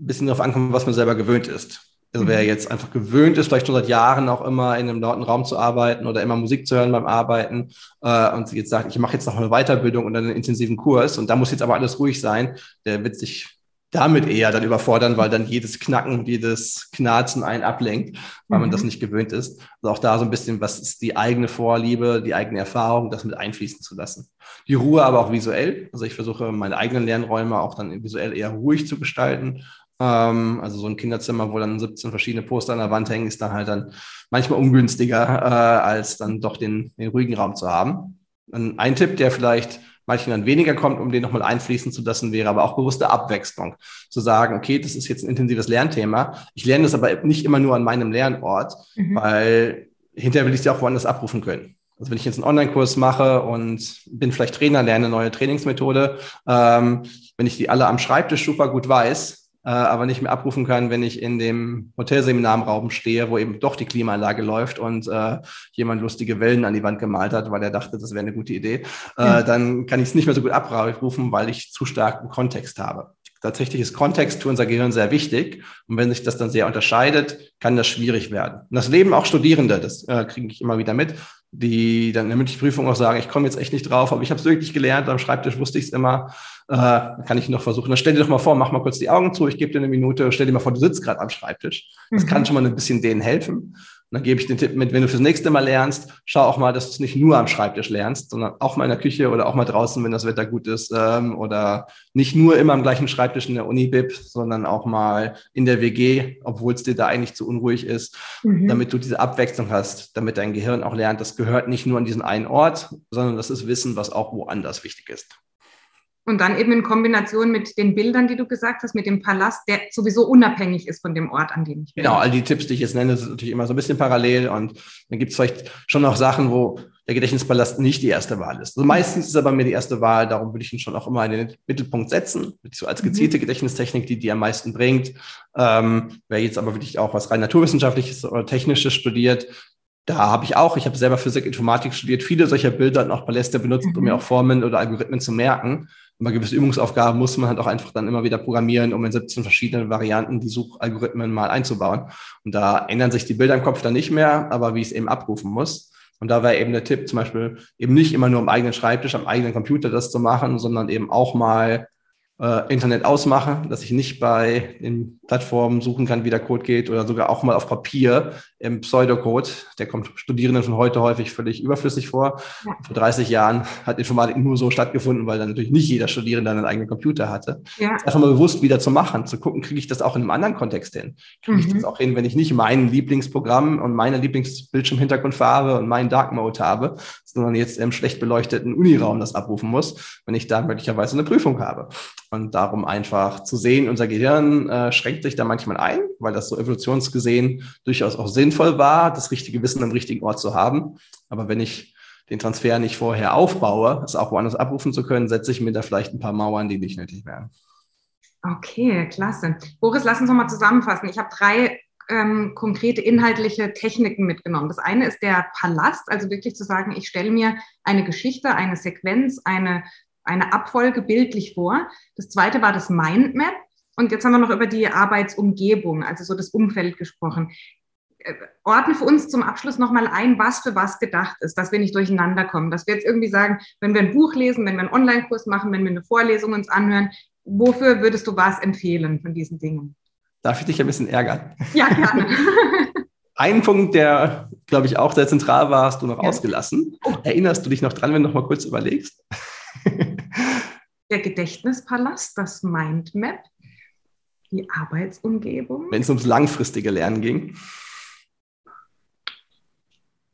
ein bisschen darauf ankommt, was man selber gewöhnt ist. Also wer mhm. jetzt einfach gewöhnt ist, vielleicht schon seit Jahren auch immer in einem lauten Raum zu arbeiten oder immer Musik zu hören beim Arbeiten äh, und jetzt sagt, ich mache jetzt noch eine Weiterbildung und einen intensiven Kurs und da muss jetzt aber alles ruhig sein, der wird sich damit eher dann überfordern, weil dann jedes Knacken, jedes Knarzen einen ablenkt, weil mhm. man das mhm. nicht gewöhnt ist. Also auch da so ein bisschen, was ist die eigene Vorliebe, die eigene Erfahrung, das mit einfließen zu lassen. Die Ruhe aber auch visuell. Also ich versuche meine eigenen Lernräume auch dann visuell eher ruhig zu gestalten. Ähm, also so ein Kinderzimmer, wo dann 17 verschiedene Poster an der Wand hängen, ist dann halt dann manchmal ungünstiger, äh, als dann doch den, den ruhigen Raum zu haben. Ein Tipp, der vielleicht manchen dann weniger kommt, um den nochmal einfließen zu lassen, wäre aber auch bewusste Abwechslung. Zu sagen, okay, das ist jetzt ein intensives Lernthema. Ich lerne das aber nicht immer nur an meinem Lernort, mhm. weil hinterher will ich es ja auch woanders abrufen können. Also wenn ich jetzt einen Online-Kurs mache und bin vielleicht Trainer, lerne eine neue Trainingsmethode, ähm, wenn ich die alle am Schreibtisch super gut weiß, äh, aber nicht mehr abrufen kann, wenn ich in dem Hotelseminarraum stehe, wo eben doch die Klimaanlage läuft und äh, jemand lustige Wellen an die Wand gemalt hat, weil er dachte, das wäre eine gute Idee, äh, dann kann ich es nicht mehr so gut abrufen, weil ich zu stark einen Kontext habe. Tatsächlich ist Kontext für unser Gehirn sehr wichtig. Und wenn sich das dann sehr unterscheidet, kann das schwierig werden. Und das leben auch Studierende, das äh, kriege ich immer wieder mit, die dann in der mündlichen Prüfung auch sagen, ich komme jetzt echt nicht drauf, aber ich habe es wirklich gelernt, am Schreibtisch wusste ich es immer, äh, kann ich noch versuchen. Dann stell dir doch mal vor, mach mal kurz die Augen zu, ich gebe dir eine Minute, stell dir mal vor, du sitzt gerade am Schreibtisch. Das mhm. kann schon mal ein bisschen denen helfen. Und dann gebe ich den Tipp mit, wenn du fürs nächste Mal lernst, schau auch mal, dass du es nicht nur am Schreibtisch lernst, sondern auch mal in der Küche oder auch mal draußen, wenn das Wetter gut ist. Ähm, oder nicht nur immer am gleichen Schreibtisch in der Uni-Bib, sondern auch mal in der WG, obwohl es dir da eigentlich zu unruhig ist, mhm. damit du diese Abwechslung hast, damit dein Gehirn auch lernt, das gehört nicht nur an diesen einen Ort, sondern das ist Wissen, was auch woanders wichtig ist. Und dann eben in Kombination mit den Bildern, die du gesagt hast, mit dem Palast, der sowieso unabhängig ist von dem Ort, an dem ich bin. Genau, all die Tipps, die ich jetzt nenne, sind natürlich immer so ein bisschen parallel. Und dann gibt es vielleicht schon noch Sachen, wo der Gedächtnispalast nicht die erste Wahl ist. Also meistens ist er bei mir die erste Wahl, darum würde ich ihn schon auch immer in den Mittelpunkt setzen, so als gezielte mhm. Gedächtnistechnik, die die am meisten bringt. Ähm, wer jetzt aber wirklich auch was rein naturwissenschaftliches oder technisches studiert, da habe ich auch, ich habe selber Physik, Informatik studiert, viele solcher Bilder und auch Paläste benutzt, um mir mhm. auch Formen oder Algorithmen zu merken. Und bei gewissen Übungsaufgaben muss man halt auch einfach dann immer wieder programmieren, um in 17 verschiedenen Varianten die Suchalgorithmen mal einzubauen. Und da ändern sich die Bilder im Kopf dann nicht mehr, aber wie ich es eben abrufen muss. Und da wäre eben der Tipp, zum Beispiel eben nicht immer nur am eigenen Schreibtisch, am eigenen Computer das zu machen, sondern eben auch mal äh, Internet ausmache, dass ich nicht bei den Plattformen suchen kann, wie der Code geht oder sogar auch mal auf Papier im Pseudocode. Der kommt Studierenden von heute häufig völlig überflüssig vor. Ja. Vor 30 Jahren hat Informatik nur so stattgefunden, weil dann natürlich nicht jeder Studierende einen eigenen Computer hatte. Ja. Einfach mal bewusst wieder zu machen, zu gucken, kriege ich das auch in einem anderen Kontext hin? Kriege mhm. ich das auch hin, wenn ich nicht mein Lieblingsprogramm und meine Lieblingsbildschirmhintergrundfarbe und meinen Dark Mode habe, sondern jetzt im schlecht beleuchteten Uniraum das abrufen muss, wenn ich da möglicherweise eine Prüfung habe. Und darum einfach zu sehen, unser Gehirn äh, schränkt sich da manchmal ein, weil das so evolutionsgesehen durchaus auch sinnvoll war, das richtige Wissen am richtigen Ort zu haben. Aber wenn ich den Transfer nicht vorher aufbaue, es auch woanders abrufen zu können, setze ich mir da vielleicht ein paar Mauern, die nicht nötig wären. Okay, klasse. Boris, lass uns nochmal zusammenfassen. Ich habe drei ähm, konkrete inhaltliche Techniken mitgenommen. Das eine ist der Palast, also wirklich zu sagen, ich stelle mir eine Geschichte, eine Sequenz, eine eine Abfolge bildlich vor. Das zweite war das Mindmap. Und jetzt haben wir noch über die Arbeitsumgebung, also so das Umfeld gesprochen. Äh, ordne für uns zum Abschluss nochmal ein, was für was gedacht ist, dass wir nicht durcheinander kommen. Dass wir jetzt irgendwie sagen, wenn wir ein Buch lesen, wenn wir einen Online-Kurs machen, wenn wir eine Vorlesung uns anhören, wofür würdest du was empfehlen von diesen Dingen? Darf ich dich ein bisschen ärgern? Ja, gerne. (laughs) Ein Punkt, der, glaube ich, auch sehr zentral war, hast du noch ja. ausgelassen. Oh. Erinnerst du dich noch dran, wenn du noch mal kurz überlegst? (laughs) Der Gedächtnispalast, das Mindmap, die Arbeitsumgebung. Wenn es ums langfristige Lernen ging.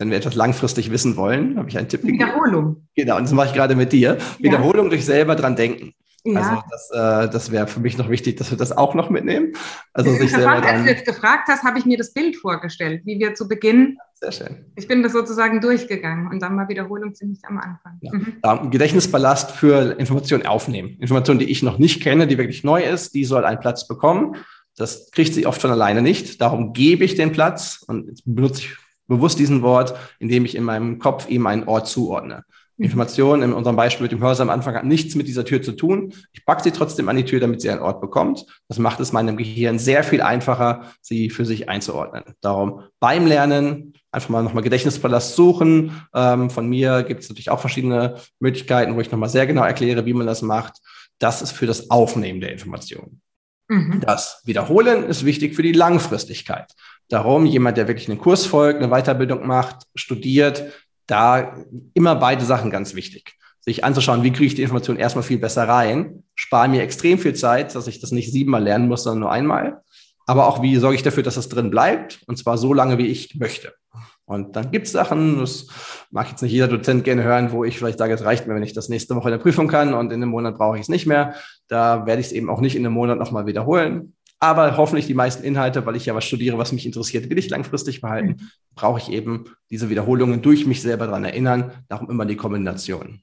Wenn wir etwas langfristig wissen wollen, habe ich einen Tipp Wiederholung. Genau, und das mache ich gerade mit dir. Wiederholung durch selber dran denken. Ja. Also das, äh, das wäre für mich noch wichtig, dass wir das auch noch mitnehmen. Also sich selber dran. Als du jetzt gefragt hast, habe ich mir das Bild vorgestellt, wie wir zu Beginn. Sehr schön. Ich bin das sozusagen durchgegangen und dann mal Wiederholung ziemlich am Anfang. Ja. Mhm. Gedächtnisballast für Informationen aufnehmen. Informationen, die ich noch nicht kenne, die wirklich neu ist, die soll einen Platz bekommen. Das kriegt sie oft von alleine nicht. Darum gebe ich den Platz und jetzt benutze ich bewusst diesen Wort, indem ich in meinem Kopf ihm einen Ort zuordne. Mhm. Information in unserem Beispiel mit dem Hörsaal am Anfang hat nichts mit dieser Tür zu tun. Ich packe sie trotzdem an die Tür, damit sie einen Ort bekommt. Das macht es meinem Gehirn sehr viel einfacher, sie für sich einzuordnen. Darum beim Lernen einfach mal nochmal Gedächtnispalast suchen. Ähm, von mir gibt es natürlich auch verschiedene Möglichkeiten, wo ich nochmal sehr genau erkläre, wie man das macht. Das ist für das Aufnehmen der Information. Mhm. Das Wiederholen ist wichtig für die Langfristigkeit. Darum, jemand, der wirklich einen Kurs folgt, eine Weiterbildung macht, studiert, da immer beide Sachen ganz wichtig. Sich anzuschauen, wie kriege ich die Information erstmal viel besser rein, spare mir extrem viel Zeit, dass ich das nicht siebenmal lernen muss, sondern nur einmal. Aber auch, wie sorge ich dafür, dass es drin bleibt, und zwar so lange, wie ich möchte. Und dann gibt es Sachen, das mag jetzt nicht jeder Dozent gerne hören, wo ich vielleicht sage, es reicht mir, wenn ich das nächste Woche in der Prüfung kann und in einem Monat brauche ich es nicht mehr. Da werde ich es eben auch nicht in einem Monat nochmal wiederholen. Aber hoffentlich die meisten Inhalte, weil ich ja was studiere, was mich interessiert, will ich langfristig behalten, mhm. brauche ich eben diese Wiederholungen durch mich selber daran erinnern. Darum immer die Kombination.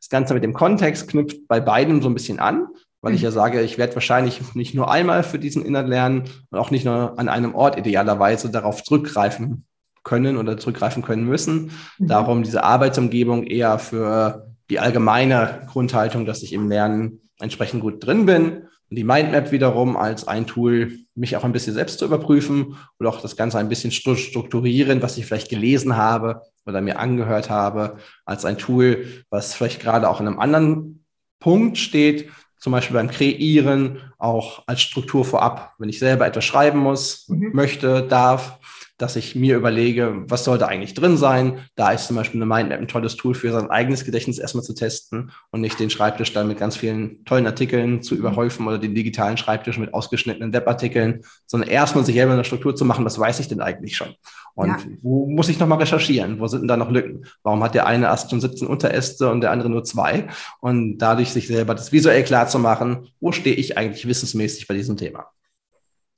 Das Ganze mit dem Kontext knüpft bei beiden so ein bisschen an, weil ich ja mhm. sage, ich werde wahrscheinlich nicht nur einmal für diesen Inhalt lernen und auch nicht nur an einem Ort idealerweise darauf zurückgreifen können oder zurückgreifen können müssen. Mhm. Darum diese Arbeitsumgebung eher für die allgemeine Grundhaltung, dass ich im Lernen entsprechend gut drin bin. Und die Mindmap wiederum als ein Tool, mich auch ein bisschen selbst zu überprüfen oder auch das Ganze ein bisschen strukturieren, was ich vielleicht gelesen habe oder mir angehört habe, als ein Tool, was vielleicht gerade auch in einem anderen Punkt steht, zum Beispiel beim Kreieren, auch als Struktur vorab, wenn ich selber etwas schreiben muss, mhm. möchte, darf, dass ich mir überlege, was sollte eigentlich drin sein. Da ist zum Beispiel eine Mindmap ein tolles Tool für sein eigenes Gedächtnis erstmal zu testen und nicht den Schreibtisch dann mit ganz vielen tollen Artikeln zu überhäufen oder den digitalen Schreibtisch mit ausgeschnittenen Webartikeln, sondern erstmal sich selber eine Struktur zu machen, was weiß ich denn eigentlich schon? Und ja. wo muss ich nochmal recherchieren? Wo sind denn da noch Lücken? Warum hat der eine Ast schon 17 Unteräste und der andere nur zwei? Und dadurch sich selber das visuell klar zu machen, wo stehe ich eigentlich wissensmäßig bei diesem Thema?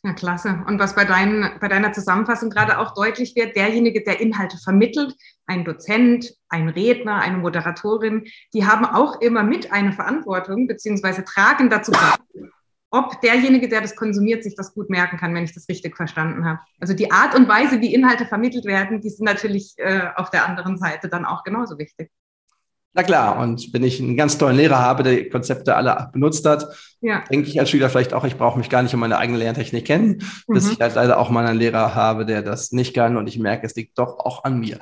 Ja, klasse. Und was bei, dein, bei deiner Zusammenfassung gerade auch deutlich wird, derjenige, der Inhalte vermittelt, ein Dozent, ein Redner, eine Moderatorin, die haben auch immer mit eine Verantwortung, beziehungsweise tragen dazu bei, ob derjenige, der das konsumiert, sich das gut merken kann, wenn ich das richtig verstanden habe. Also die Art und Weise, wie Inhalte vermittelt werden, die sind natürlich äh, auf der anderen Seite dann auch genauso wichtig. Na klar, und wenn ich einen ganz tollen Lehrer habe, der Konzepte alle benutzt hat, ja. denke ich als Schüler vielleicht auch, ich brauche mich gar nicht um meine eigene Lerntechnik kennen, mhm. bis ich halt leider auch mal einen Lehrer habe, der das nicht kann und ich merke, es liegt doch auch an mir.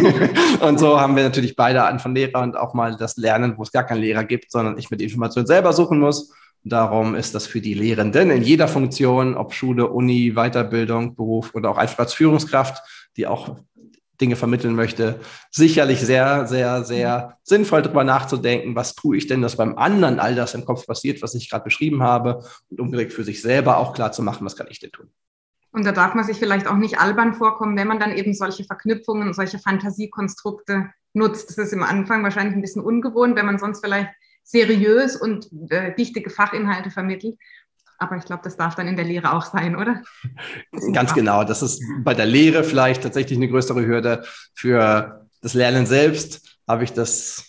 (laughs) und so haben wir natürlich beide Arten von Lehrer und auch mal das Lernen, wo es gar keinen Lehrer gibt, sondern ich mir die Information selber suchen muss. Darum ist das für die Lehrenden in jeder Funktion, ob Schule, Uni, Weiterbildung, Beruf oder auch einfach als Führungskraft, die auch Dinge vermitteln möchte, sicherlich sehr, sehr, sehr sinnvoll darüber nachzudenken, was tue ich denn, dass beim anderen all das im Kopf passiert, was ich gerade beschrieben habe und umgekehrt für sich selber auch klar zu machen, was kann ich denn tun. Und da darf man sich vielleicht auch nicht albern vorkommen, wenn man dann eben solche Verknüpfungen, solche Fantasiekonstrukte nutzt. Das ist im Anfang wahrscheinlich ein bisschen ungewohnt, wenn man sonst vielleicht seriös und äh, wichtige Fachinhalte vermittelt. Aber ich glaube, das darf dann in der Lehre auch sein, oder? Ganz genau. Das ist bei der Lehre vielleicht tatsächlich eine größere Hürde. Für das Lernen selbst habe ich das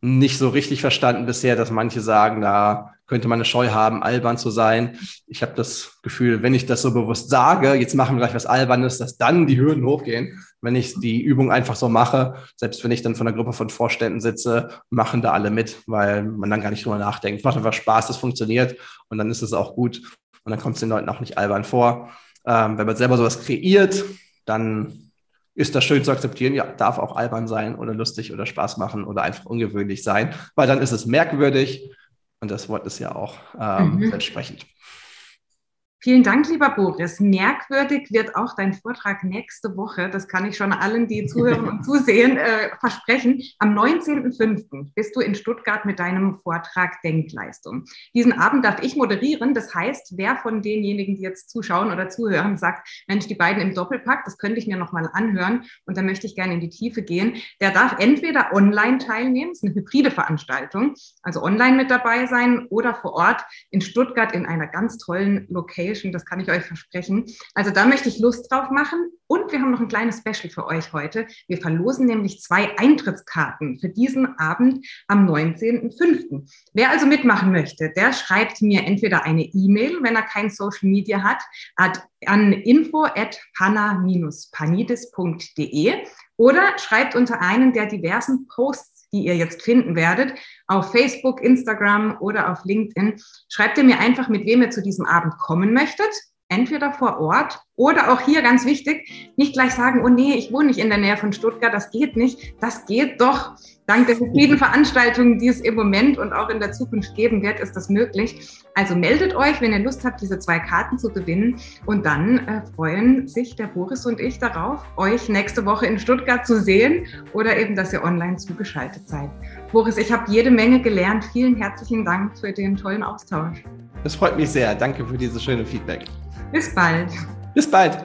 nicht so richtig verstanden bisher, dass manche sagen, da könnte man eine Scheu haben, albern zu sein. Ich habe das Gefühl, wenn ich das so bewusst sage, jetzt machen wir gleich was Albernes, dass dann die Hürden hochgehen. Wenn ich die Übung einfach so mache, selbst wenn ich dann von einer Gruppe von Vorständen sitze, machen da alle mit, weil man dann gar nicht drüber nachdenkt. Es macht einfach Spaß, das funktioniert und dann ist es auch gut und dann kommt es den Leuten auch nicht albern vor. Ähm, wenn man selber sowas kreiert, dann ist das schön zu akzeptieren. Ja, darf auch albern sein oder lustig oder Spaß machen oder einfach ungewöhnlich sein, weil dann ist es merkwürdig und das Wort ist ja auch ähm, mhm. entsprechend. Vielen Dank, lieber Boris. Merkwürdig wird auch dein Vortrag nächste Woche. Das kann ich schon allen, die zuhören und (laughs) zusehen, äh, versprechen. Am 19.05. bist du in Stuttgart mit deinem Vortrag Denkleistung. Diesen Abend darf ich moderieren. Das heißt, wer von denjenigen, die jetzt zuschauen oder zuhören, sagt, Mensch, die beiden im Doppelpack, das könnte ich mir nochmal anhören und da möchte ich gerne in die Tiefe gehen, der darf entweder online teilnehmen, das ist eine hybride Veranstaltung, also online mit dabei sein oder vor Ort in Stuttgart in einer ganz tollen Location Location, das kann ich euch versprechen. Also da möchte ich Lust drauf machen. Und wir haben noch ein kleines Special für euch heute. Wir verlosen nämlich zwei Eintrittskarten für diesen Abend am 19.05. Wer also mitmachen möchte, der schreibt mir entweder eine E-Mail, wenn er kein Social Media hat, an info at panidis.de oder schreibt unter einen der diversen Posts die ihr jetzt finden werdet, auf Facebook, Instagram oder auf LinkedIn. Schreibt ihr mir einfach, mit wem ihr zu diesem Abend kommen möchtet. Entweder vor Ort oder auch hier ganz wichtig, nicht gleich sagen, oh nee, ich wohne nicht in der Nähe von Stuttgart, das geht nicht. Das geht doch. Dank der vielen Veranstaltungen, die es im Moment und auch in der Zukunft geben wird, ist das möglich. Also meldet euch, wenn ihr Lust habt, diese zwei Karten zu gewinnen. Und dann äh, freuen sich der Boris und ich darauf, euch nächste Woche in Stuttgart zu sehen oder eben, dass ihr online zugeschaltet seid. Boris, ich habe jede Menge gelernt. Vielen herzlichen Dank für den tollen Austausch. Das freut mich sehr. Danke für dieses schöne Feedback. Bis bald. Bis bald.